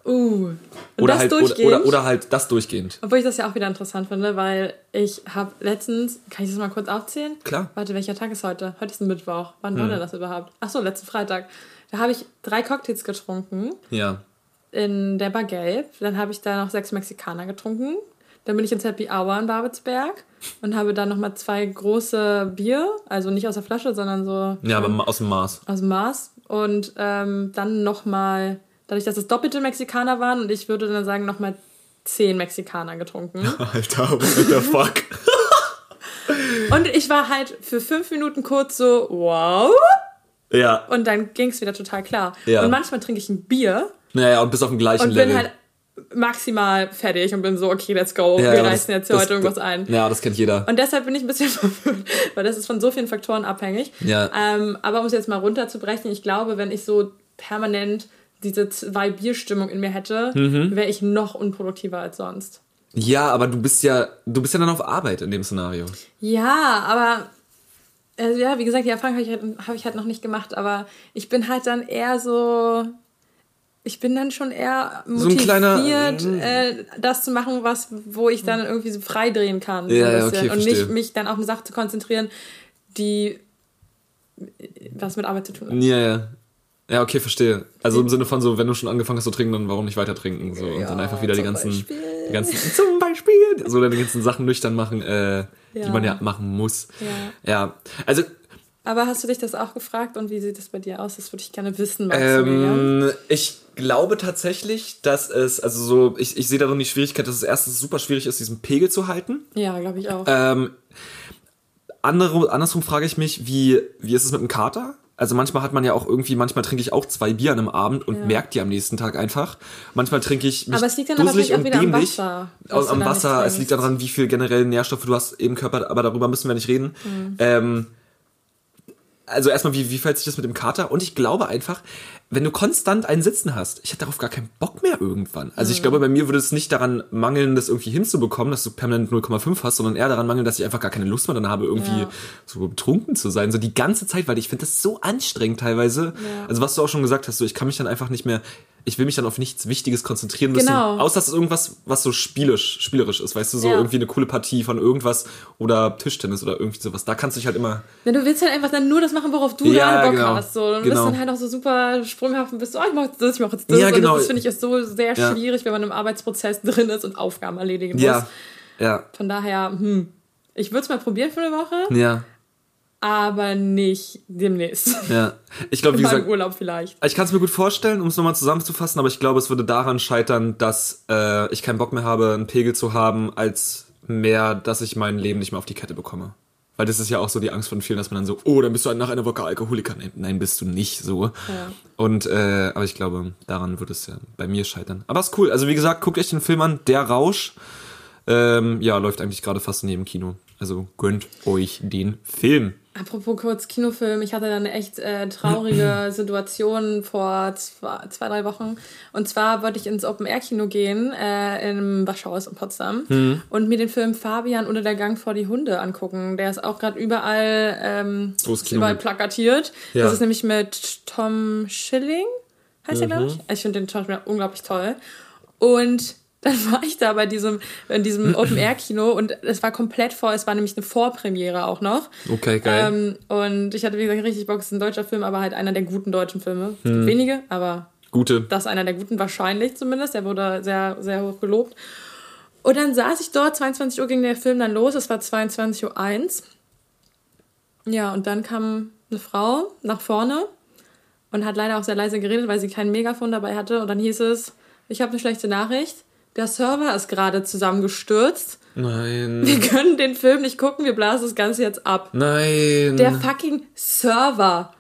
Uh. Oder das halt, oder, durchgehend? oder, oder halt das durchgehend. Obwohl ich das ja auch wieder interessant finde, weil ich habe letztens, kann ich das mal kurz aufzählen? Klar. Hm. Warte, welcher Tag ist heute? Heute ist ein Mittwoch. Wann war denn das überhaupt? Ach so, letzten Freitag. Da habe ich drei Cocktails getrunken Ja. in der Bar Gelb. Dann habe ich da noch sechs Mexikaner getrunken. Dann bin ich ins Happy Hour in Babelsberg und habe da nochmal zwei große Bier, also nicht aus der Flasche, sondern so Ja, aber aus dem Maß. aus dem Maß. Und ähm, dann nochmal, dadurch, dass es doppelte Mexikaner waren, und ich würde dann sagen, nochmal zehn Mexikaner getrunken. Alter, what the fuck? Und ich war halt für fünf Minuten kurz so, wow. ja. Und dann ging es wieder total klar. Ja. Und manchmal trinke ich ein Bier Naja, und bis auf dem gleichen und Level. bin halt maximal fertig und bin so, okay, let's go. ja, Wir ja, reißen das- jetzt hier das- heute irgendwas ein. Ja, das kennt jeder. Und deshalb bin ich ein bisschen verwirrt, weil das ist von so vielen Faktoren abhängig. Ja. Ähm, aber um es jetzt mal runterzubrechen, ich glaube, wenn ich so permanent diese zwei Bierstimmung in mir hätte, Mhm. wäre ich noch unproduktiver als sonst. Ja, aber du bist ja, du bist ja dann auf Arbeit in dem Szenario. Ja, aber also ja, wie gesagt, die Erfahrung habe ich, halt, hab ich halt noch nicht gemacht, aber ich bin halt dann eher so. Ich bin dann schon eher motiviert, kleiner, äh, das zu machen, was, wo ich dann irgendwie so frei drehen kann. so Ja, bisschen. okay, und verstehe. nicht mich dann auf eine Sache zu konzentrieren, die was mit Arbeit zu tun hat. Ja, ja. Ja, okay, verstehe. Also im Sinne von so, wenn du schon angefangen hast zu trinken, dann warum nicht weiter trinken? So, und Ja, dann einfach wieder die ganzen, Beispiel. die ganzen, zum Beispiel, so dann die ganzen Sachen nüchtern machen, äh, die Ja. man ja machen muss. Ja. Ja. Also, Aber hast du dich das auch gefragt und wie sieht das bei dir aus? Das würde ich gerne wissen, ähm, ich glaube tatsächlich, dass es, also so, ich, ich sehe darin die Schwierigkeit, dass es erstens super schwierig ist, diesen Pegel zu halten. Ja, glaube ich auch. Ähm, andere, andersrum frage ich mich, wie, wie ist es mit dem Kater? Also manchmal hat man ja auch irgendwie, manchmal trinke ich auch zwei Bier an einem Abend und Ja. merke die am nächsten Tag einfach. Manchmal trinke ich mich Aber es liegt dann aber dusselig vielleicht auch und wieder am. Wasser, was Am, Wasser, es liegt daran, wie viel generell Nährstoffe du hast im Körper, aber darüber müssen wir nicht reden. Mhm. Ähm, also erstmal, wie, wie fällt sich das mit dem Kater? Und ich glaube einfach, wenn du konstant einen Sitzen hast, ich hätte darauf gar keinen Bock mehr irgendwann. Also Mhm. ich glaube, bei mir würde es nicht daran mangeln, das irgendwie hinzubekommen, dass du permanent 0,5 hast, sondern eher daran mangeln, dass ich einfach gar keine Lust mehr dann habe, irgendwie Ja. so betrunken zu sein. So die ganze Zeit, weil ich finde das so anstrengend teilweise. Ja. Also was du auch schon gesagt hast, so ich kann mich dann einfach nicht mehr, ich will mich dann auf nichts Wichtiges konzentrieren müssen. Genau. Außer dass es irgendwas, was so spielisch, spielerisch ist, weißt du, so Ja. irgendwie eine coole Partie von irgendwas oder Tischtennis oder irgendwie sowas. Da kannst du dich halt immer Wenn du willst halt einfach dann nur das machen, worauf du Ja, gerade Bock genau. hast. So. Und Genau. bist dann halt auch so super sprunghaft bist oh, ich mach jetzt das, ich mach jetzt das. Ja, und genau. das finde ich ist so sehr Ja. schwierig, wenn man im Arbeitsprozess drin ist und Aufgaben erledigen muss. Ja, ja, Von daher, hm, ich würde es mal probieren für eine Woche, ja, aber nicht demnächst. ja. Ich glaube, wie gesagt, Urlaub vielleicht. ich kann es mir gut vorstellen, um es nochmal zusammenzufassen, aber ich glaube, es würde daran scheitern, dass äh, ich keinen Bock mehr habe, einen Pegel zu haben, als mehr, dass ich mein Leben nicht mehr auf die Kette bekomme. Weil das ist ja auch so die Angst von vielen, dass man dann so, oh, dann bist du nach einer Woche Alkoholiker. Nein, nein bist du nicht so. Ja. Und, äh, aber ich glaube, daran würde es ja bei mir scheitern. Aber ist cool. Also wie gesagt, guckt euch den Film an, Der Rausch. Ähm, ja, läuft eigentlich gerade fast neben Kino. Also gönnt euch den Film. Apropos kurz Kinofilm, ich hatte da eine echt äh, traurige Situation vor zwei, zwei, drei Wochen. Und zwar wollte ich ins Open-Air-Kino gehen, äh, im Waschhaus in Potsdam, Mhm. und mir den Film Fabian unter der Gang vor die Hunde angucken. Der ist auch gerade überall, ähm, überall plakatiert. Ja. Das ist nämlich mit Tom Schilling, heißt er, glaube Mhm. ich. Ich finde den Schauspieler unglaublich toll. Und dann war ich da bei diesem, in diesem Open-Air-Kino und es war komplett voll. Es war nämlich eine Vorpremiere auch noch. Okay, geil. Ähm, und ich hatte, wie gesagt, richtig Bock. Es ist ein deutscher Film, aber halt einer der guten deutschen Filme. Es Hm. wenige, aber Gute. das ist einer der guten, wahrscheinlich zumindest. Der wurde sehr, sehr hoch gelobt. Und dann saß ich dort, 22 Uhr ging der Film dann los, es war 22.01 Uhr. Ja, und dann kam eine Frau nach vorne und hat leider auch sehr leise geredet, weil sie kein Megafon dabei hatte. Und dann hieß es, ich habe eine schlechte Nachricht. Der Server ist gerade zusammengestürzt. Nein. Wir können den Film nicht gucken, wir blasen das Ganze jetzt ab. Nein. Der fucking Server.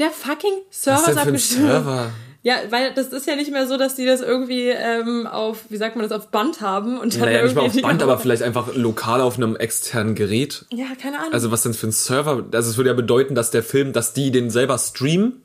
Der fucking Server Was ist abgestürzt. Server? Ja, weil das ist ja nicht mehr so, dass die das irgendwie ähm, auf, wie sagt man das, auf Band haben und dann Naja, nicht mal irgendwie auf Band, aber vielleicht einfach lokal auf einem externen Gerät. Ja, keine Ahnung. Also was denn für ein Server? Also es würde ja bedeuten, dass der Film, dass die den selber streamen,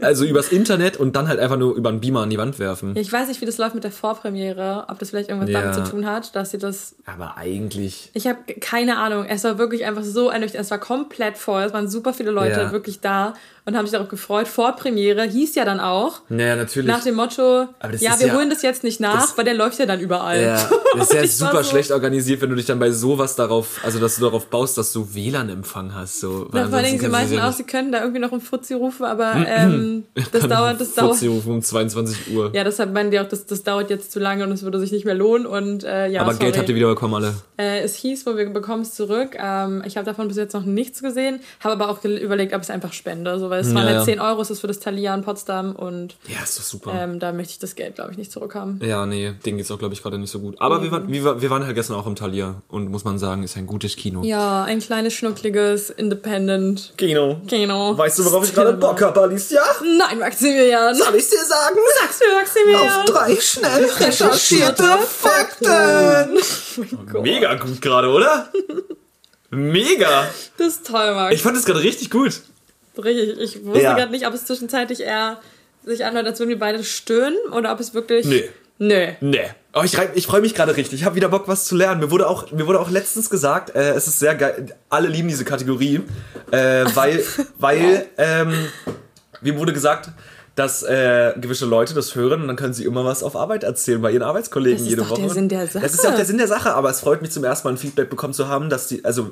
also übers Internet und dann halt einfach nur über einen Beamer an die Wand werfen. ich weiß nicht, wie das läuft mit der Vorpremiere, ob das vielleicht irgendwas Ja. damit zu tun hat, dass sie das. Aber eigentlich. Ich habe keine Ahnung. Es war wirklich einfach so ernüchternd. Es war komplett voll. Es waren super viele Leute Ja. wirklich da und haben sich darauf gefreut. Vorpremiere hieß ja dann auch. Naja, natürlich. Nach dem Motto, ja, wir ja- holen das jetzt nicht nach, das- weil der läuft ja dann überall. ja, das ist ja super so- schlecht organisiert, wenn du dich dann bei sowas darauf, also dass du darauf baust, dass du WLAN-Empfang hast. So, Na, vor Dingen, sie meinten auch, ja sie können da irgendwie noch einen Fuzzi rufen, aber ähm, das dauert, das dauert. Fuzzi rufen um 22 Uhr. Ja, deshalb meinen die auch, das, das dauert jetzt zu lange und es würde sich nicht mehr lohnen. Und äh, ja, Aber sorry. Geld habt ihr wieder bekommen, alle. Äh, es hieß, wo wir bekommen es zurück. Ähm, ich habe davon bis jetzt noch nichts gesehen, habe aber auch überlegt, ob ich es einfach spende. So, weil es waren Ja, halt ja. 10 Euro, es ist für das Thalia in Potsdam und Ja, ist doch super. ähm, da möchte ich das Geld, glaube ich, nicht zurückhaben. Ja, nee, denen geht's auch, glaube ich, gerade nicht so gut. Aber wir, waren, wir, wir waren halt gestern auch im Thalia und muss man sagen, ist ein gutes Kino. Ja, ein kleines, schnuckliges, Independent Kino. Kino. Weißt du, worauf ich gerade Bock habe, Alicia? Nein, Maximilian. Soll ich dir sagen? Sag's mir, Maximilian. drei schnell recherchierte Fakten. Mega gut gerade, oder? Mega. Das ist toll, Max. Ich fand es gerade richtig gut. Richtig, ich wusste Ja. gerade nicht, ob es zwischenzeitlich eher sich anhört, als würden wir beide stöhnen oder ob es wirklich. Nee. Nö. Nee. Oh, ich, ich freue mich gerade richtig. Ich habe wieder Bock, was zu lernen. Mir wurde auch, mir wurde auch letztens gesagt, äh, es ist sehr geil. Alle lieben diese Kategorie, äh, weil, weil ähm, mir wurde gesagt, dass äh, gewisse Leute das hören und dann können sie immer was auf Arbeit erzählen bei ihren Arbeitskollegen Das ist jede doch Woche. der Sinn der Sache. Es ist ja auch der Sinn der Sache, aber es freut mich zum ersten Mal ein Feedback bekommen zu haben, dass die, also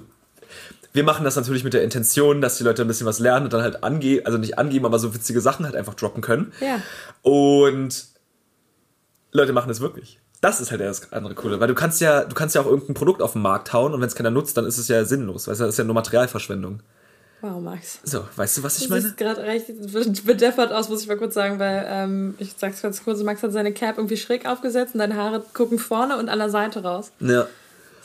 wir machen das natürlich mit der Intention, dass die Leute ein bisschen was lernen und dann halt angeben, also nicht angeben, aber so witzige Sachen halt einfach droppen können. Ja. Und Leute machen es wirklich. Das ist halt das andere Coole, weil du kannst ja, du kannst ja auch irgendein Produkt auf den Markt hauen und wenn es keiner nutzt, dann ist es ja sinnlos, weißt du, das ist ja nur Materialverschwendung. Wow, Max. So, weißt du, was ich Du meine? siehst gerade recht bedeppert aus, muss ich mal kurz sagen, weil ähm, ich sag's ganz kurz, Max hat seine Cap irgendwie schräg aufgesetzt und deine Haare gucken vorne und an der Seite raus. Ja.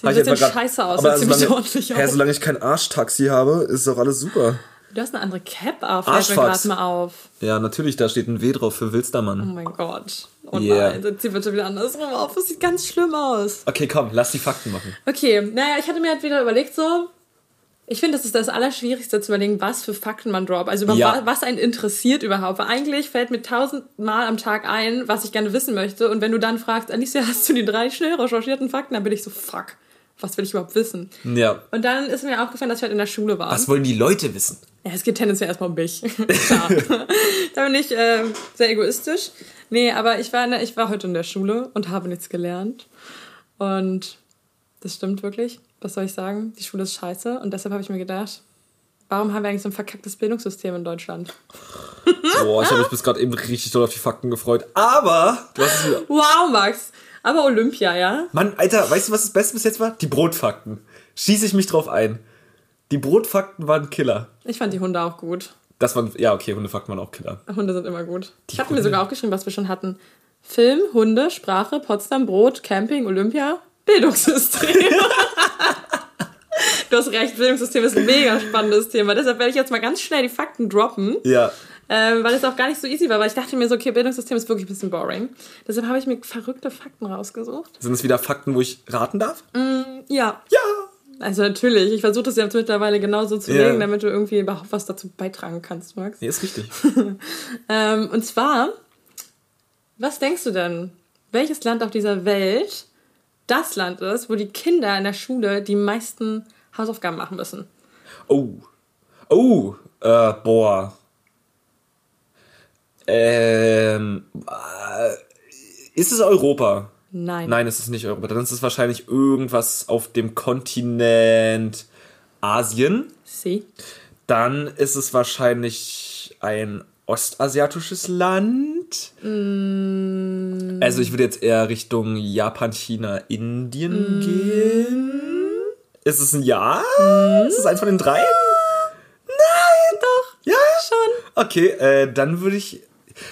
Sieht ein bisschen scheiße aus, aber ziemlich solange, ordentlich ja, aus. solange ich kein Arschtaxi habe, ist doch alles super. Du hast eine andere Cap auf, fällt mir gerade mal auf. Ja, natürlich, da steht ein W drauf für Oh Wilstermann. mein Gott. Oh Yeah. nein, dann zieh bitte wieder andersrum auf. Das sieht ganz schlimm aus. Okay, komm, lass die Fakten machen. Okay, naja, ich hatte mir halt wieder überlegt, so. Ich finde, das ist das Allerschwierigste zu überlegen, was für Fakten man droppt. Also über Ja. wa- was einen interessiert überhaupt. Weil eigentlich fällt mir tausendmal am Tag ein, was ich gerne wissen möchte. Und wenn du dann fragst, Alicia, hast du die drei schnell recherchierten Fakten? Dann bin ich so, fuck, was will ich überhaupt wissen? Ja. Und dann ist mir aufgefallen, dass ich halt in der Schule war. Was wollen die Leute wissen? Ja, es geht tendenziell erstmal um mich. Klar. da bin ich äh, sehr egoistisch. Nee, aber ich war, in der, ich war heute in der Schule und habe nichts gelernt. Und das stimmt wirklich. Was soll ich sagen? Die Schule ist scheiße. Und deshalb habe ich mir gedacht, warum haben wir eigentlich so ein verkacktes Bildungssystem in Deutschland? Boah, ich habe mich bis gerade eben richtig doll auf die Fakten gefreut. Aber, du hast es wieder. Wow, Max. Aber Olympia, ja? Mann, Alter, weißt du, was das Beste bis jetzt war? Die Brotfakten. Schieße ich mich drauf ein. Die Brotfakten waren Killer. Ich fand die Hunde auch gut. Das waren, ja, okay, Hundefakten waren auch Killer. Hunde sind immer gut. ich habe mir sogar aufgeschrieben, was wir schon hatten. Film, Hunde, Sprache, Potsdam, Brot, Camping, Olympia, Bildungssystem. du hast recht, Bildungssystem ist ein mega spannendes Thema. Deshalb werde ich jetzt mal ganz schnell die Fakten droppen, Ja. Ähm, weil es auch gar nicht so easy war, weil ich dachte mir so, okay, Bildungssystem ist wirklich ein bisschen boring. Deshalb habe ich mir verrückte Fakten rausgesucht. Sind es wieder Fakten, wo ich raten darf? Ja. Ja. Also natürlich, ich versuche das jetzt mittlerweile genauso zu Ja. legen, damit du irgendwie überhaupt was dazu beitragen kannst, Max. Nee, ist richtig. Ähm, und zwar, was denkst du denn, welches Land auf dieser Welt das Land ist, wo die Kinder in der Schule die meisten Hausaufgaben machen müssen? Oh. Oh. Äh, boah. Ähm. Äh, ist es Europa? Nein. Nein, es ist nicht Europa. Dann ist es wahrscheinlich irgendwas auf dem Kontinent Asien. Sie? Dann ist es wahrscheinlich ein ostasiatisches Land. Mm. Also ich würde jetzt eher Richtung Japan, China, Indien Mm. gehen. Ist es ein Ja? Ist es eins von den drei? Doch. Ja? Schon. Okay, äh, dann würde ich.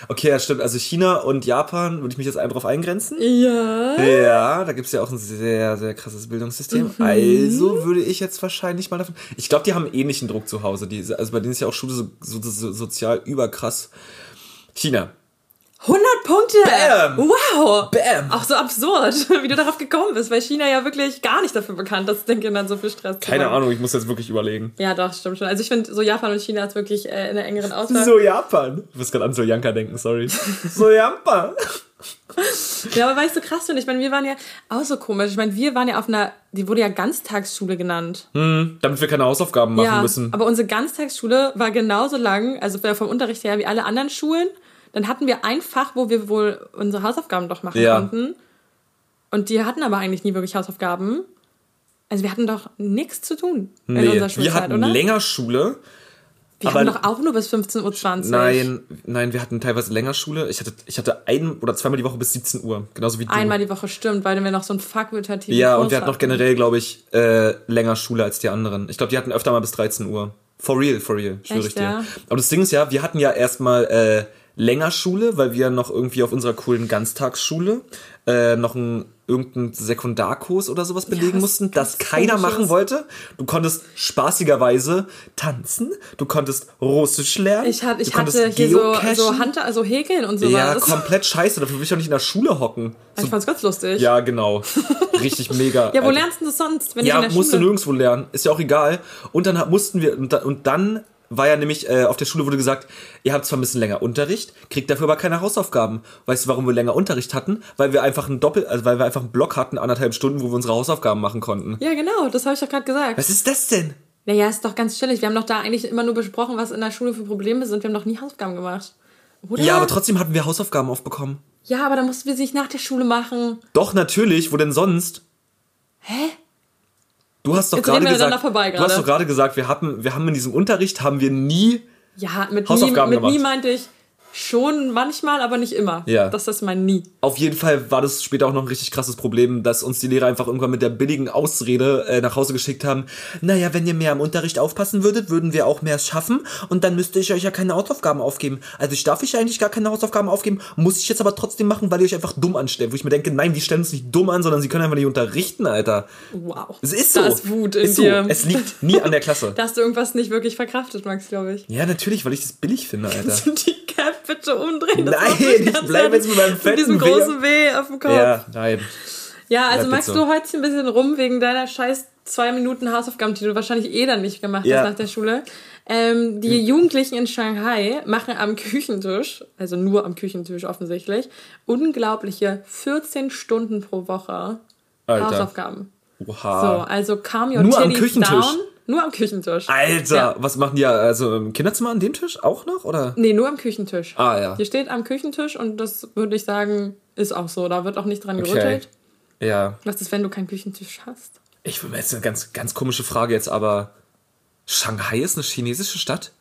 Okay, ja, stimmt. Also China und Japan würde ich mich jetzt ein drauf eingrenzen. Ja. Ja, da gibt's ja auch ein sehr, sehr krasses Bildungssystem. Mhm. Also würde ich jetzt wahrscheinlich mal davon. Ich glaube, die haben ähnlichen Druck zu Hause. Die, also bei denen ist ja auch Schule so, so, so sozial überkrass. China. 100 Punkte. Bam. Wow. Bam. Auch so absurd, wie du darauf gekommen bist, weil China ja wirklich gar nicht dafür bekannt ist, den Kindern so viel Stress zu Keine. Ahnung, ich muss jetzt wirklich überlegen. Ja, doch, stimmt schon. Also ich finde, so Japan und China ist wirklich äh, in der engeren Auswahl. So Japan. Du wirst gerade an Soljanka denken, sorry. So Japan. Ja, aber weißt du, krass finde ich. meine, wir waren ja auch so komisch. Ich meine, wir waren ja auf einer, die wurde ja Ganztagsschule genannt. Damit wir keine Hausaufgaben machen ja, müssen. aber unsere Ganztagsschule war genauso lang, also vom Unterricht her wie alle anderen Schulen. Dann hatten wir ein Fach, wo wir wohl unsere Hausaufgaben doch machen Ja. konnten. Und die hatten aber eigentlich nie wirklich Hausaufgaben. Also wir hatten doch nichts zu tun in Nee, unserer wir Schulzeit, hatten oder? länger Schule. wir aber- hatten doch auch nur bis 15.20 Uhr. Nein, nein, wir hatten teilweise länger Schule. Ich hatte, ich hatte ein oder zweimal die Woche bis 17 Uhr. Genauso wie du. Einmal die Woche stimmt, weil wir noch so einen fakultativen Ja, Kurs und wir hatten noch generell, glaube ich, äh, länger Schule als die anderen. Ich glaube, die hatten öfter mal bis 13 Uhr. For real, for real, schwöre ich dir. ja? Aber das Ding ist ja, wir hatten ja erstmal äh, länger Schule, weil wir noch irgendwie auf unserer coolen Ganztagsschule äh, noch einen irgendeinen Sekundarkurs oder sowas belegen was mussten, das keiner machen wollte. Du konntest spaßigerweise tanzen, du konntest Russisch lernen, Ich, hat, ich hatte hier so, geocachen. so Hand, also häkeln und sowas. Ja, komplett scheiße, dafür will ich auch nicht in der Schule hocken. So, ich fand's ganz lustig. ja, genau. Richtig mega. Ja, wo Alter. lernst du das sonst, wenn Ja, nicht in der musst du Schule? nirgendwo lernen, ist ja auch egal. Und dann mussten wir, und dann war ja nämlich, äh, auf der Schule wurde gesagt, ihr habt zwar ein bisschen länger Unterricht, kriegt dafür aber keine Hausaufgaben. Weißt du, warum wir länger Unterricht hatten? Weil wir einfach einen Doppel, also weil wir einfach einen Block hatten, anderthalb Stunden, wo wir unsere Hausaufgaben machen konnten. Ja, genau, das habe ich doch gerade gesagt. Was ist das denn? Naja, ist doch ganz chillig. Wir haben doch da eigentlich immer nur besprochen, was in der Schule für Probleme sind. Wir haben doch nie Hausaufgaben gemacht. Oder? Ja, aber trotzdem hatten wir Hausaufgaben aufbekommen. Ja, aber dann mussten wir sie nicht nach der Schule machen. Doch, natürlich, wo denn sonst? Hä? Du hast doch gerade gesagt, vorbei du hast doch gerade gesagt, wir hatten, wir haben in diesem Unterricht haben wir nie Ja, mit, nie, Hausaufgaben mit nie gemacht. meinte ich schon manchmal, aber nicht immer. Ja. Das ist mein nie. Auf jeden Fall war das später auch noch ein richtig krasses Problem, dass uns die Lehrer einfach irgendwann mit der billigen Ausrede äh, nach Hause geschickt haben. Naja, wenn ihr mehr im Unterricht aufpassen würdet, würden wir auch mehr schaffen und dann müsste ich euch ja keine Hausaufgaben aufgeben. Also ich darf euch eigentlich gar keine Hausaufgaben aufgeben, muss ich jetzt aber trotzdem machen, weil ihr euch einfach dumm anstellt. Wo ich mir denke, nein, die stellen uns nicht dumm an, sondern sie können einfach nicht unterrichten, Alter. Wow. Es ist so. Da ist Wut in ist so. dir. Es liegt nie an der Klasse. Da hast du irgendwas nicht wirklich verkraftet, Max, glaube ich. Ja, natürlich, weil ich das billig finde, Alter. Die Cap bitte umdrehen. Das Nein, ich ganz bleib jetzt mit meinem Mit diesem fetten großen W auf dem Kopf. Ja, nein. Ja, also magst so. du heute ein bisschen rum wegen deiner scheiß zwei Minuten Hausaufgaben, die du wahrscheinlich eh dann nicht gemacht Ja. hast nach der Schule. Ähm, die Jugendlichen in Shanghai machen am Küchentisch, also nur am Küchentisch offensichtlich, unglaubliche 14 Stunden pro Woche Alter. Hausaufgaben. Oha. So, also calm your Nur am Küchentisch? down. Nur am Küchentisch. Alter, Ja. was machen die? Also im Kinderzimmer an dem Tisch auch noch? Oder? Nee, nur am Küchentisch. Ah, ja. Hier steht am Küchentisch und das würde ich sagen, ist auch so. Da wird auch nicht dran Okay. gerüttelt. Ja. Was ist, wenn du keinen Küchentisch hast? Ich will mir jetzt eine ganz, ganz komische Frage jetzt, aber Shanghai ist eine chinesische Stadt?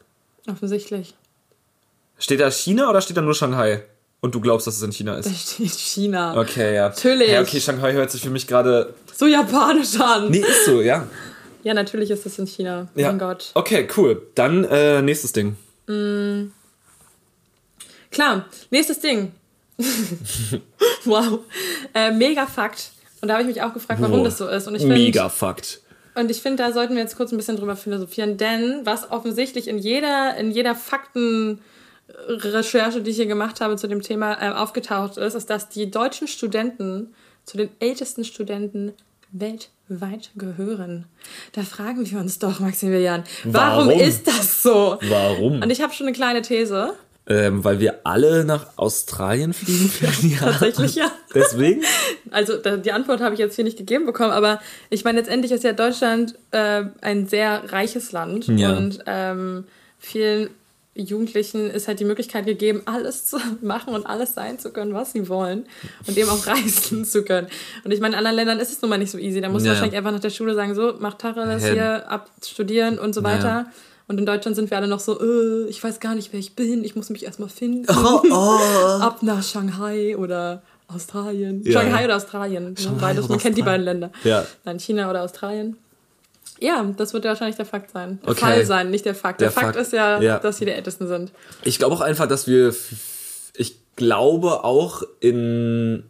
Offensichtlich. Steht da China oder steht da nur Shanghai? Und du glaubst, dass es in China Da ist? steht China. Okay, ja. Natürlich. Ja, okay, Shanghai hört sich für mich gerade. So japanisch an. Nee, ist so, ja. Ja, natürlich ist das in China. ja. Mein Gott. Okay, cool. Dann äh, nächstes Ding. Klar, nächstes Ding. wow. Äh, mega Fakt. Und da habe ich mich auch gefragt, warum Wow. das so ist. Und ich find, Mega Fakt. Und ich finde, da sollten wir jetzt kurz ein bisschen drüber philosophieren, denn was offensichtlich in jeder, in jeder Faktenrecherche, die ich hier gemacht habe zu dem Thema, äh, aufgetaucht ist, ist, dass die deutschen Studenten zu den ältesten Studenten weltweit gehören. Da fragen wir uns doch, Maximilian, warum, Warum? ist das so? Warum? Und ich habe schon eine kleine These. Ähm, weil wir alle nach Australien fliegen werden. Ja. Tatsächlich ja. Deswegen? Also die Antwort habe ich jetzt hier nicht gegeben bekommen, aber ich meine, letztendlich ist ja Deutschland äh, ein sehr reiches Land Ja. und ähm, vielen Jugendlichen ist halt die Möglichkeit gegeben, alles zu machen und alles sein zu können, was sie wollen und eben auch reisen zu können. Und ich meine, in anderen Ländern ist es nun mal nicht so easy. Da muss Ja. man wahrscheinlich einfach nach der Schule sagen, so, mach Tacheles Ja. hier, ab studieren und so weiter. Ja. Und in Deutschland sind wir alle noch so, äh, ich weiß gar nicht, wer ich bin, ich muss mich erstmal finden. Oh, Ab nach Shanghai oder Australien. Ja. Shanghai oder Australien. Ne? Shanghai Beides, oder man kennt die beiden Länder. Ja. Dann China oder Australien. Ja, das wird ja wahrscheinlich der Fakt sein. Der Okay. Fall sein, nicht der Fakt. Der, Der Fakt, Fakt, ist ja, ja. dass sie die Ältesten sind. Ich glaube auch einfach, dass wir, ich glaube auch in,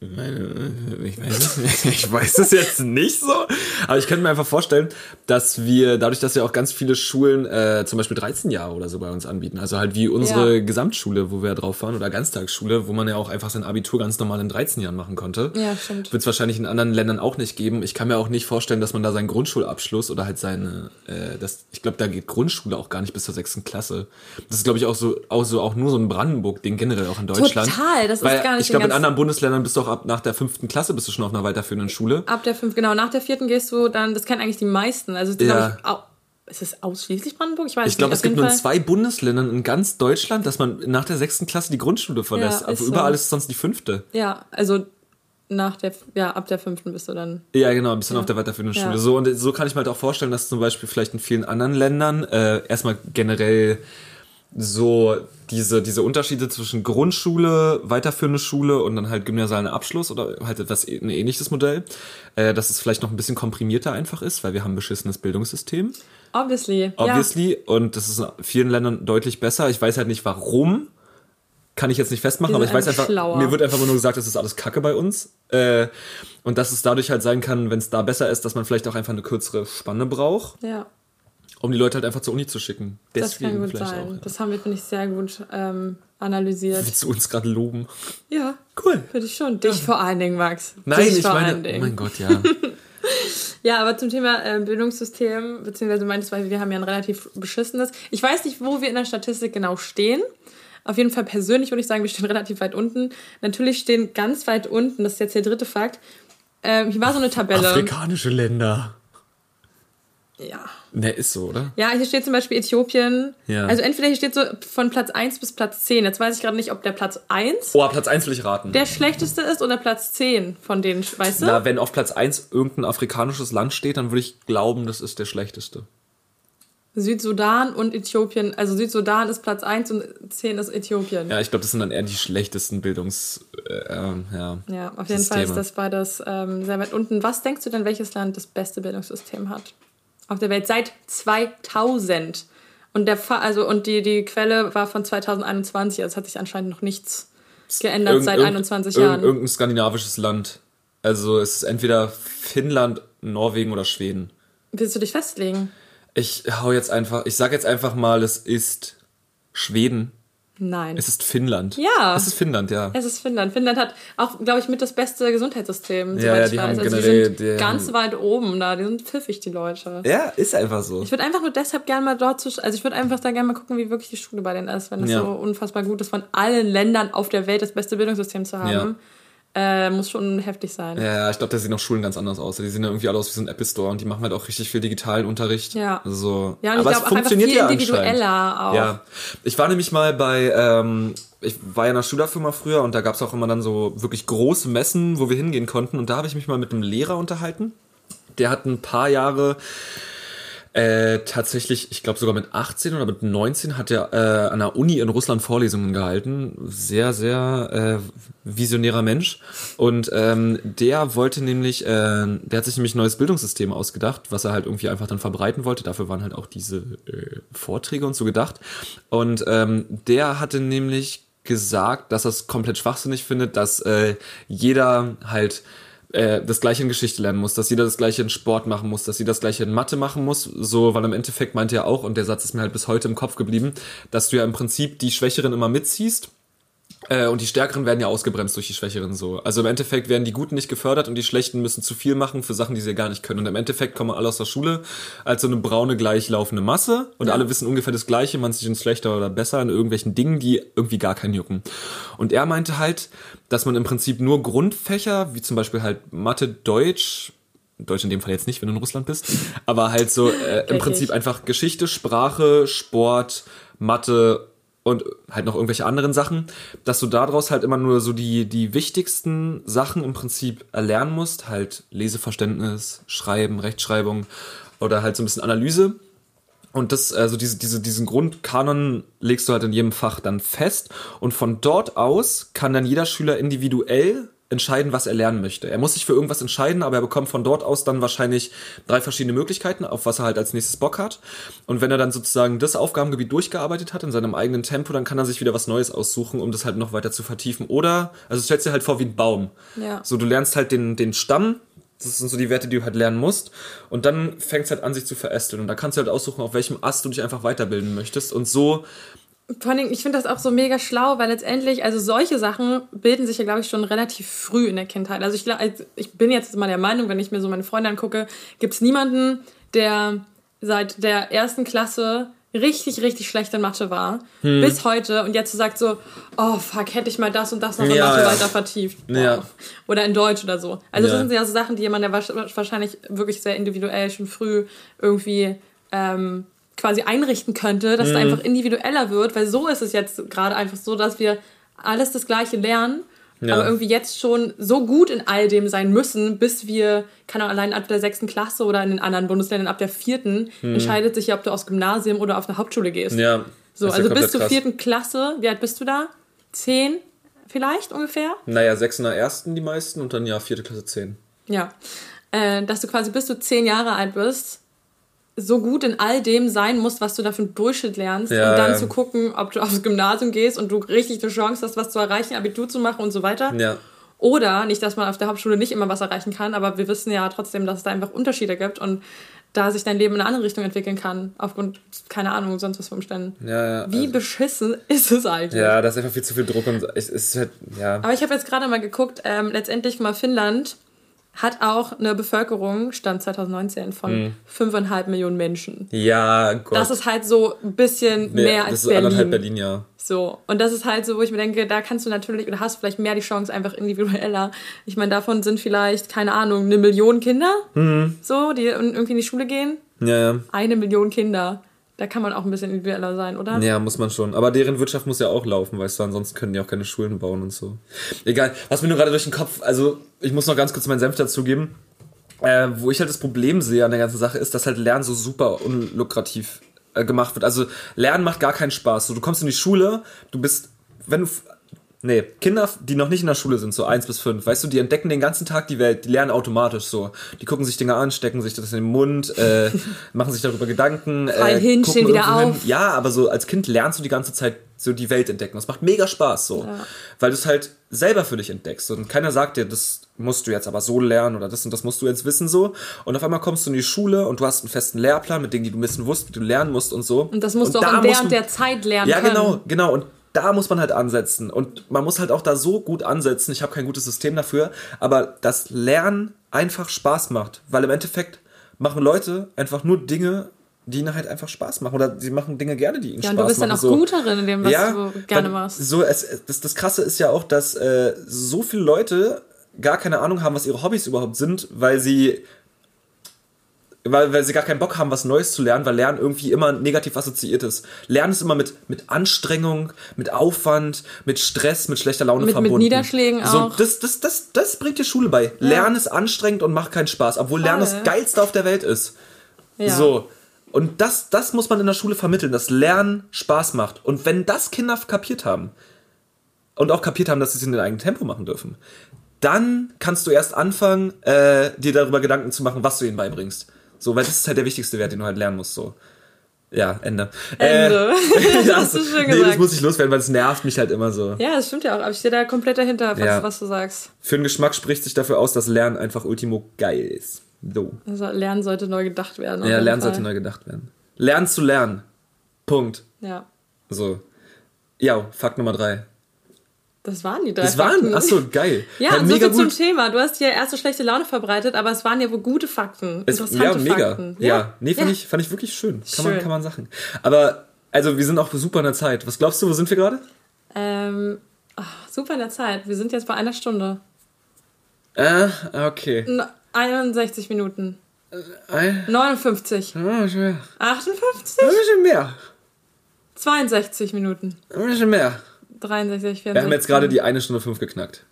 meine, ich weiß, es ich weiß es jetzt nicht so, aber ich könnte mir einfach vorstellen, dass wir, dadurch, dass ja auch ganz viele Schulen äh, zum Beispiel 13 Jahre oder so bei uns anbieten, also halt wie unsere Ja. Gesamtschule, wo wir drauf waren, oder Ganztagsschule, wo man ja auch einfach sein Abitur ganz normal in 13 Jahren machen konnte. Ja, stimmt. Wird es wahrscheinlich in anderen Ländern auch nicht geben. Ich kann mir auch nicht vorstellen, dass man da seinen Grundschulabschluss oder halt seine, äh, das, ich glaube, da geht Grundschule auch gar nicht bis zur sechsten Klasse. Das ist, glaube ich, auch so, auch so, auch nur so ein Brandenburg-Ding generell auch in Deutschland. Total, das ist Weil gar nicht Ich glaube, in anderen Bundesländern bist du auch ab nach der fünften Klasse bist du schon auf einer weiterführenden Schule. Ab der fünf, genau, nach der vierten gehst du dann, das kennen eigentlich die meisten. Also, es ist, Ja. ich, ist es ausschließlich Brandenburg? Ich weiß Ich glaube, es gibt nur in zwei Bundesländern in ganz Deutschland, dass man nach der sechsten Klasse die Grundschule verlässt. Ja, Aber ist so. überall ist es sonst die fünfte. Ja, also nach der, ja, ab der fünften bist du dann. Ja, genau, ein bisschen auf der weiterführenden. Schule. So, und so kann ich mir halt auch vorstellen, dass zum Beispiel vielleicht in vielen anderen Ländern äh, erstmal generell so diese, diese Unterschiede zwischen Grundschule, weiterführende Schule und dann halt gymnasialen Abschluss oder halt etwas ein ähnliches Modell, äh, dass es vielleicht noch ein bisschen komprimierter einfach ist, weil wir haben ein beschissenes Bildungssystem, Obviously. obviously, und das ist in vielen Ländern deutlich besser. Ich weiß halt nicht warum, kann ich jetzt nicht festmachen, aber ich weiß einfach schlauer. mir wird einfach nur gesagt, das ist alles Kacke bei uns. Äh, und dass es dadurch halt sein kann, wenn es da besser ist, dass man vielleicht auch einfach eine kürzere Spanne braucht, Ja, ja um die Leute halt einfach zur Uni zu schicken. das kann gut vielleicht sein. auch. Ja. Das haben wir, finde ich, sehr gut ähm, analysiert. Willst du uns gerade loben? Ja, Cool. finde ich schon. Dich vor allen Dingen, Max. Nein, Dich ich meine, oh mein Gott, ja. Ja, aber zum Thema äh, Bildungssystem, beziehungsweise meintest, weil wir haben ja ein relativ beschissenes. Ich weiß nicht, wo wir in der Statistik genau stehen. Auf jeden Fall persönlich würde ich sagen, wir stehen relativ weit unten. Natürlich stehen ganz weit unten, das ist jetzt der dritte Fakt. Ähm, hier war so eine Tabelle. Afrikanische Länder. Ja. Ne, ist so, oder? Ja, hier steht zum Beispiel Äthiopien. Ja. Also entweder hier steht so von Platz 1 bis Platz 10. Jetzt weiß ich gerade nicht, ob der Platz 1 Oh, Platz 1 will ich raten. der schlechteste ist oder Platz 10 von denen, weißt du? Na, wenn auf Platz 1 irgendein afrikanisches Land steht, dann würde ich glauben, das ist der schlechteste. Südsudan und Äthiopien. Also Südsudan ist Platz 1 und 10 ist Äthiopien. Ja, ich glaube, das sind dann eher die schlechtesten Bildungs... Äh, ähm, ja, Ja, auf jeden Fall Systeme. ist das beides ähm, sehr weit unten. Was denkst du denn, welches Land das beste Bildungssystem hat? Auf der Welt seit 2000. Und der Fa also und die, die Quelle war von 2021, also es hat sich anscheinend noch nichts geändert Irgend- seit irgend- 21 irgend- Jahren. Irgendein skandinavisches Land. Also es ist entweder Finnland, Norwegen oder Schweden. Willst du dich festlegen? Ich hau jetzt einfach, ich sag jetzt einfach mal, es ist Schweden. Nein. Es ist Finnland. Ja. Es ist Finnland, ja. Es ist Finnland. Finnland hat auch, glaube ich, mit das beste Gesundheitssystem, Ja, ja, die haben Also die generell- sind die ganz haben- weit oben da. Die sind pfiffig, die Leute. Ja, ist einfach so. Ich würde einfach nur deshalb gerne mal dort zu, also ich würde einfach da gerne mal gucken, wie wirklich die Schule bei denen ist, wenn das Ja. so unfassbar gut ist, von allen Ländern auf der Welt das beste Bildungssystem zu haben. Äh, muss schon heftig sein. Ja, ich glaube, da sehen auch Schulen ganz anders aus. Die sehen ja irgendwie alle aus wie so ein Apple Store und die machen halt auch richtig viel digitalen Unterricht. Ja. Also, Ja, und aber ich es glaube funktioniert viel ja individueller auch. Ja, ich war nämlich mal bei, ähm, ich war ja in einer Schülerfirma früher und da gab's auch immer dann so wirklich große Messen, wo wir hingehen konnten und da habe ich mich mal mit einem Lehrer unterhalten. Der hat ein paar Jahre äh, tatsächlich, ich glaube sogar mit 18 oder mit 19 hat er äh, an der Uni in Russland Vorlesungen gehalten. Sehr, sehr äh, visionärer Mensch. Und ähm, der wollte nämlich, äh, der hat sich nämlich ein neues Bildungssystem ausgedacht, was er halt irgendwie einfach dann verbreiten wollte. Dafür waren halt auch diese äh, Vorträge und so gedacht. Und ähm, der hatte nämlich gesagt, dass er es komplett schwachsinnig findet, dass äh, jeder halt äh, das gleiche in Geschichte lernen muss, dass jeder das gleiche in Sport machen muss, dass jeder das gleiche in Mathe machen muss, so, weil im Endeffekt meinte er auch, und der Satz ist mir halt bis heute im Kopf geblieben, dass du ja im Prinzip die Schwächeren immer mitziehst, äh, und die Stärkeren werden ja ausgebremst durch die Schwächeren so. Also im Endeffekt werden die Guten nicht gefördert und die Schlechten müssen zu viel machen für Sachen, die sie gar nicht können. Und im Endeffekt kommen alle aus der Schule als so eine braune, gleichlaufende Masse und Ja. alle wissen ungefähr das Gleiche, man sich in schlechter oder besser in irgendwelchen Dingen, die irgendwie gar keinen jucken. Und er meinte halt, dass man im Prinzip nur Grundfächer, wie zum Beispiel halt Mathe, Deutsch, Deutsch in dem Fall jetzt nicht, wenn du in Russland bist, aber halt so äh, im Prinzip einfach Geschichte, Sprache, Sport, Mathe und halt noch irgendwelche anderen Sachen, dass du daraus halt immer nur so die, die wichtigsten Sachen im Prinzip erlernen musst, halt Leseverständnis, Schreiben, Rechtschreibung oder halt so ein bisschen Analyse. Und das, also diese, diese, diesen Grundkanon legst du halt in jedem Fach dann fest. Und von dort aus kann dann jeder Schüler individuell entscheiden, was er lernen möchte. Er muss sich für irgendwas entscheiden, aber er bekommt von dort aus dann wahrscheinlich drei verschiedene Möglichkeiten, auf was er halt als nächstes Bock hat. Und wenn er dann sozusagen das Aufgabengebiet durchgearbeitet hat in seinem eigenen Tempo, dann kann er sich wieder was Neues aussuchen, um das halt noch weiter zu vertiefen. Oder, also stellst dir halt vor wie ein Baum. Ja. So, du lernst halt den, den Stamm, das sind so die Werte, die du halt lernen musst. Und dann fängt es halt an, sich zu verästeln. Und da kannst du halt aussuchen, auf welchem Ast du dich einfach weiterbilden möchtest. Und so, Vor allem, ich finde das auch so mega schlau, weil letztendlich, also solche Sachen bilden sich ja, glaube ich, schon relativ früh in der Kindheit. Also ich, ich bin jetzt mal der Meinung, wenn ich mir so meine Freunde angucke, gibt es niemanden, der seit der ersten Klasse richtig, richtig schlecht in Mathe war, Hm. bis heute und jetzt so sagt so, oh fuck, hätte ich mal das und das noch in Ja, Mathe ja. weiter vertieft. Ja. Oder in Deutsch oder so. Also das sind ja so Sachen, die man ja wahrsch- wahrscheinlich wirklich sehr individuell schon früh irgendwie ähm, quasi einrichten könnte, dass es Mhm. einfach individueller wird, weil so ist es jetzt gerade einfach so, dass wir alles das Gleiche lernen, Ja. aber irgendwie jetzt schon so gut in all dem sein müssen, bis wir, keine Ahnung, allein ab der sechsten Klasse oder in den anderen Bundesländern ab der vierten entscheidet sich ja, ob du aufs Gymnasium oder auf eine Hauptschule gehst. Mhm. ja. so, also bis zur vierten Klasse, wie alt bist du da? Zehn vielleicht ungefähr? Naja, sechs in der ersten die meisten und dann ja vierte Klasse zehn. Ja. Äh, dass du quasi bis du zehn Jahre alt bist, so gut in all dem sein musst, was du da für einen Durchschnitt lernst, Ja, um dann ja. zu gucken, ob du aufs Gymnasium gehst und du richtig eine Chance hast, was zu erreichen, Abitur zu machen und so weiter. Ja. Oder nicht, dass man auf der Hauptschule nicht immer was erreichen kann, aber wir wissen ja trotzdem, dass es da einfach Unterschiede gibt und da sich dein Leben in eine andere Richtung entwickeln kann, aufgrund, keine Ahnung, sonst was für Umständen. Ja, ja. Wie also, beschissen ist es eigentlich? ja, da ist einfach viel zu viel Druck und es ist halt, ja. Aber ich habe jetzt gerade mal geguckt, ähm, letztendlich mal Finnland hat auch eine Bevölkerung, Stand 2019, von fünfeinhalb Millionen Menschen. Ja, Gott. Das ist halt so ein bisschen mehr das als ist anderthalb Berlin. Berlin, ja. So. Und das ist halt so, wo ich mir denke, da kannst du natürlich oder hast vielleicht mehr die Chance einfach individueller. Ich meine, davon sind vielleicht, keine Ahnung, eine Million Kinder, Mhm. so, die irgendwie in die Schule gehen. Ja, ja. Eine Million Kinder. Da kann man auch ein bisschen individueller sein, oder? Ja, muss man schon. Aber deren Wirtschaft muss ja auch laufen, weißt du, ansonsten können die auch keine Schulen bauen und so. Egal, was mir nur gerade durch den Kopf, also ich muss noch ganz kurz meinen Senf dazugeben. Äh, wo ich halt das Problem sehe an der ganzen Sache ist, dass halt Lernen so super unlukrativ äh, gemacht wird. Also Lernen macht gar keinen Spaß. So, du kommst in die Schule, du bist, wenn du Nee, Kinder, die noch nicht in der Schule sind, so eins bis fünf, weißt du, die entdecken den ganzen Tag die Welt, die lernen automatisch so. Die gucken sich Dinge an, stecken sich das in den Mund, äh, machen sich darüber Gedanken. Fallen äh, hin, stehen wieder irgendwo hin. auf. Ja, aber so als Kind lernst du die ganze Zeit so die Welt entdecken. Das macht mega Spaß so. Weil du es halt selber für dich entdeckst. Und keiner sagt dir, das musst du jetzt aber so lernen oder das und das musst du jetzt wissen so. Und auf einmal kommst du in die Schule und du hast einen festen Lehrplan mit Dingen, die du wissen musst, die du lernen musst und so. Und das musst du da auch in der und der Zeit lernen ja, können. genau, genau. Und da muss man halt ansetzen. Und man muss halt auch da so gut ansetzen. Ich habe kein gutes System dafür. Aber das Lernen einfach Spaß macht. Weil im Endeffekt machen Leute einfach nur Dinge, die ihnen halt einfach Spaß machen. Oder sie machen Dinge gerne, die ihnen Ja, und Spaß du bist dann machen. auch so. gut darin in dem, was du gerne machst. So, es, das, das Krasse ist ja auch, dass äh, so viele Leute gar keine Ahnung haben, was ihre Hobbys überhaupt sind, weil sie weil, weil sie gar keinen Bock haben, was Neues zu lernen, weil Lernen irgendwie immer negativ assoziiert ist. Lernen ist immer mit, mit Anstrengung, mit Aufwand, mit Stress, mit schlechter Laune Mit- mit verbunden. Niederschlägen so, auch. Das, das, das, das bringt dir Schule bei. Lernen ist anstrengend und macht keinen Spaß, obwohl Lernen das. Geilste auf der Welt ist. Ja. So. Und das, das muss man in der Schule vermitteln, dass Lernen Spaß macht. Und wenn das Kinder kapiert haben und auch kapiert haben, dass sie es in ihrem eigenen Tempo machen dürfen, dann kannst du erst anfangen, äh, dir darüber Gedanken zu machen, was du ihnen beibringst. So, weil das ist halt der wichtigste Wert, den du halt lernen musst. So. Ja, Ende. Ende. Äh, Das hast du schön Nee, das gesagt. muss ich loswerden, weil es nervt mich halt immer so. Ja, das stimmt ja auch. Aber ich stehe da komplett dahinter, was, Ja. was du sagst. Für den Geschmack spricht sich dafür aus, dass Lernen einfach ultimo geil ist. So. Also Lernen sollte neu gedacht werden. Ja, Lernen Fall. sollte neu gedacht werden. Lernen zu lernen. Punkt. Ja. So. Ja, Fakt Nummer drei. Das waren die drei Das waren, Fakten. achso, geil. Ja, Hey, und so mega viel zum gut. Thema. Du hast hier erste schlechte Laune verbreitet, aber es waren ja wohl gute Fakten. Es, interessante ja, mega. Fakten. Ja, nee, fand, Ja. Ich, fand ich wirklich schön. Kann, Man, Schön. kann man sagen. Aber, also, wir sind auch super in der Zeit. Was glaubst du, wo sind wir gerade? Ähm, ach, super in der Zeit. Wir sind jetzt bei einer Stunde. Äh, okay. N- 61 Minuten. Ein, 59. ein bisschen mehr. 58. Ein bisschen mehr. 62 Minuten. Ein bisschen mehr. 63, 64. Wir haben jetzt gerade die eine Stunde fünf geknackt.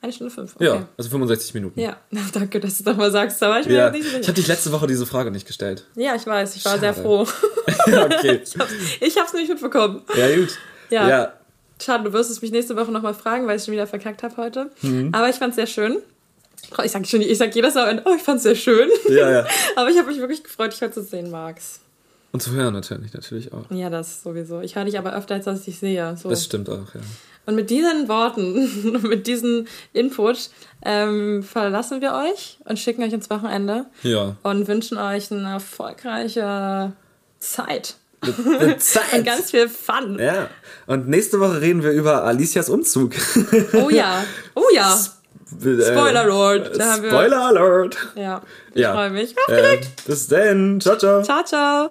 Eine Stunde fünf. Okay. Ja, also 65 Minuten. Ja, danke, dass du das nochmal sagst. Da war ich mir Ja. nicht Ich habe dich letzte Woche diese Frage nicht gestellt. Ja, ich weiß. Ich war Schade. sehr froh. ja, okay. Ich hab's, ich hab's nicht mitbekommen. Ja, gut. Ja. ja. Schade, du wirst es mich nächste Woche nochmal fragen, weil ich schon wieder verkackt habe heute. Mhm. Aber ich fand's sehr schön. Oh, Ich sag, schon, ich sag jedes Mal, oh, ich fand's sehr schön. Ja, ja. Aber ich habe mich wirklich gefreut, dich heute zu sehen, Max. Und zu hören natürlich, natürlich auch. Ja, das sowieso. Ich höre dich aber öfter, als dass ich dich sehe. So. Das stimmt auch, ja. Und mit diesen Worten, und mit diesem Input ähm, verlassen wir euch und schicken euch ins Wochenende Ja. und wünschen euch eine erfolgreiche Zeit. Eine Zeit. Und ganz viel Fun. ja. Und nächste Woche reden wir über Alicias Umzug. Oh ja. Oh ja. Spoiler Alert. Spoiler Alert. Ja. Ich Ja. freue mich. Äh, bis dann. Ciao, ciao. Ciao, ciao.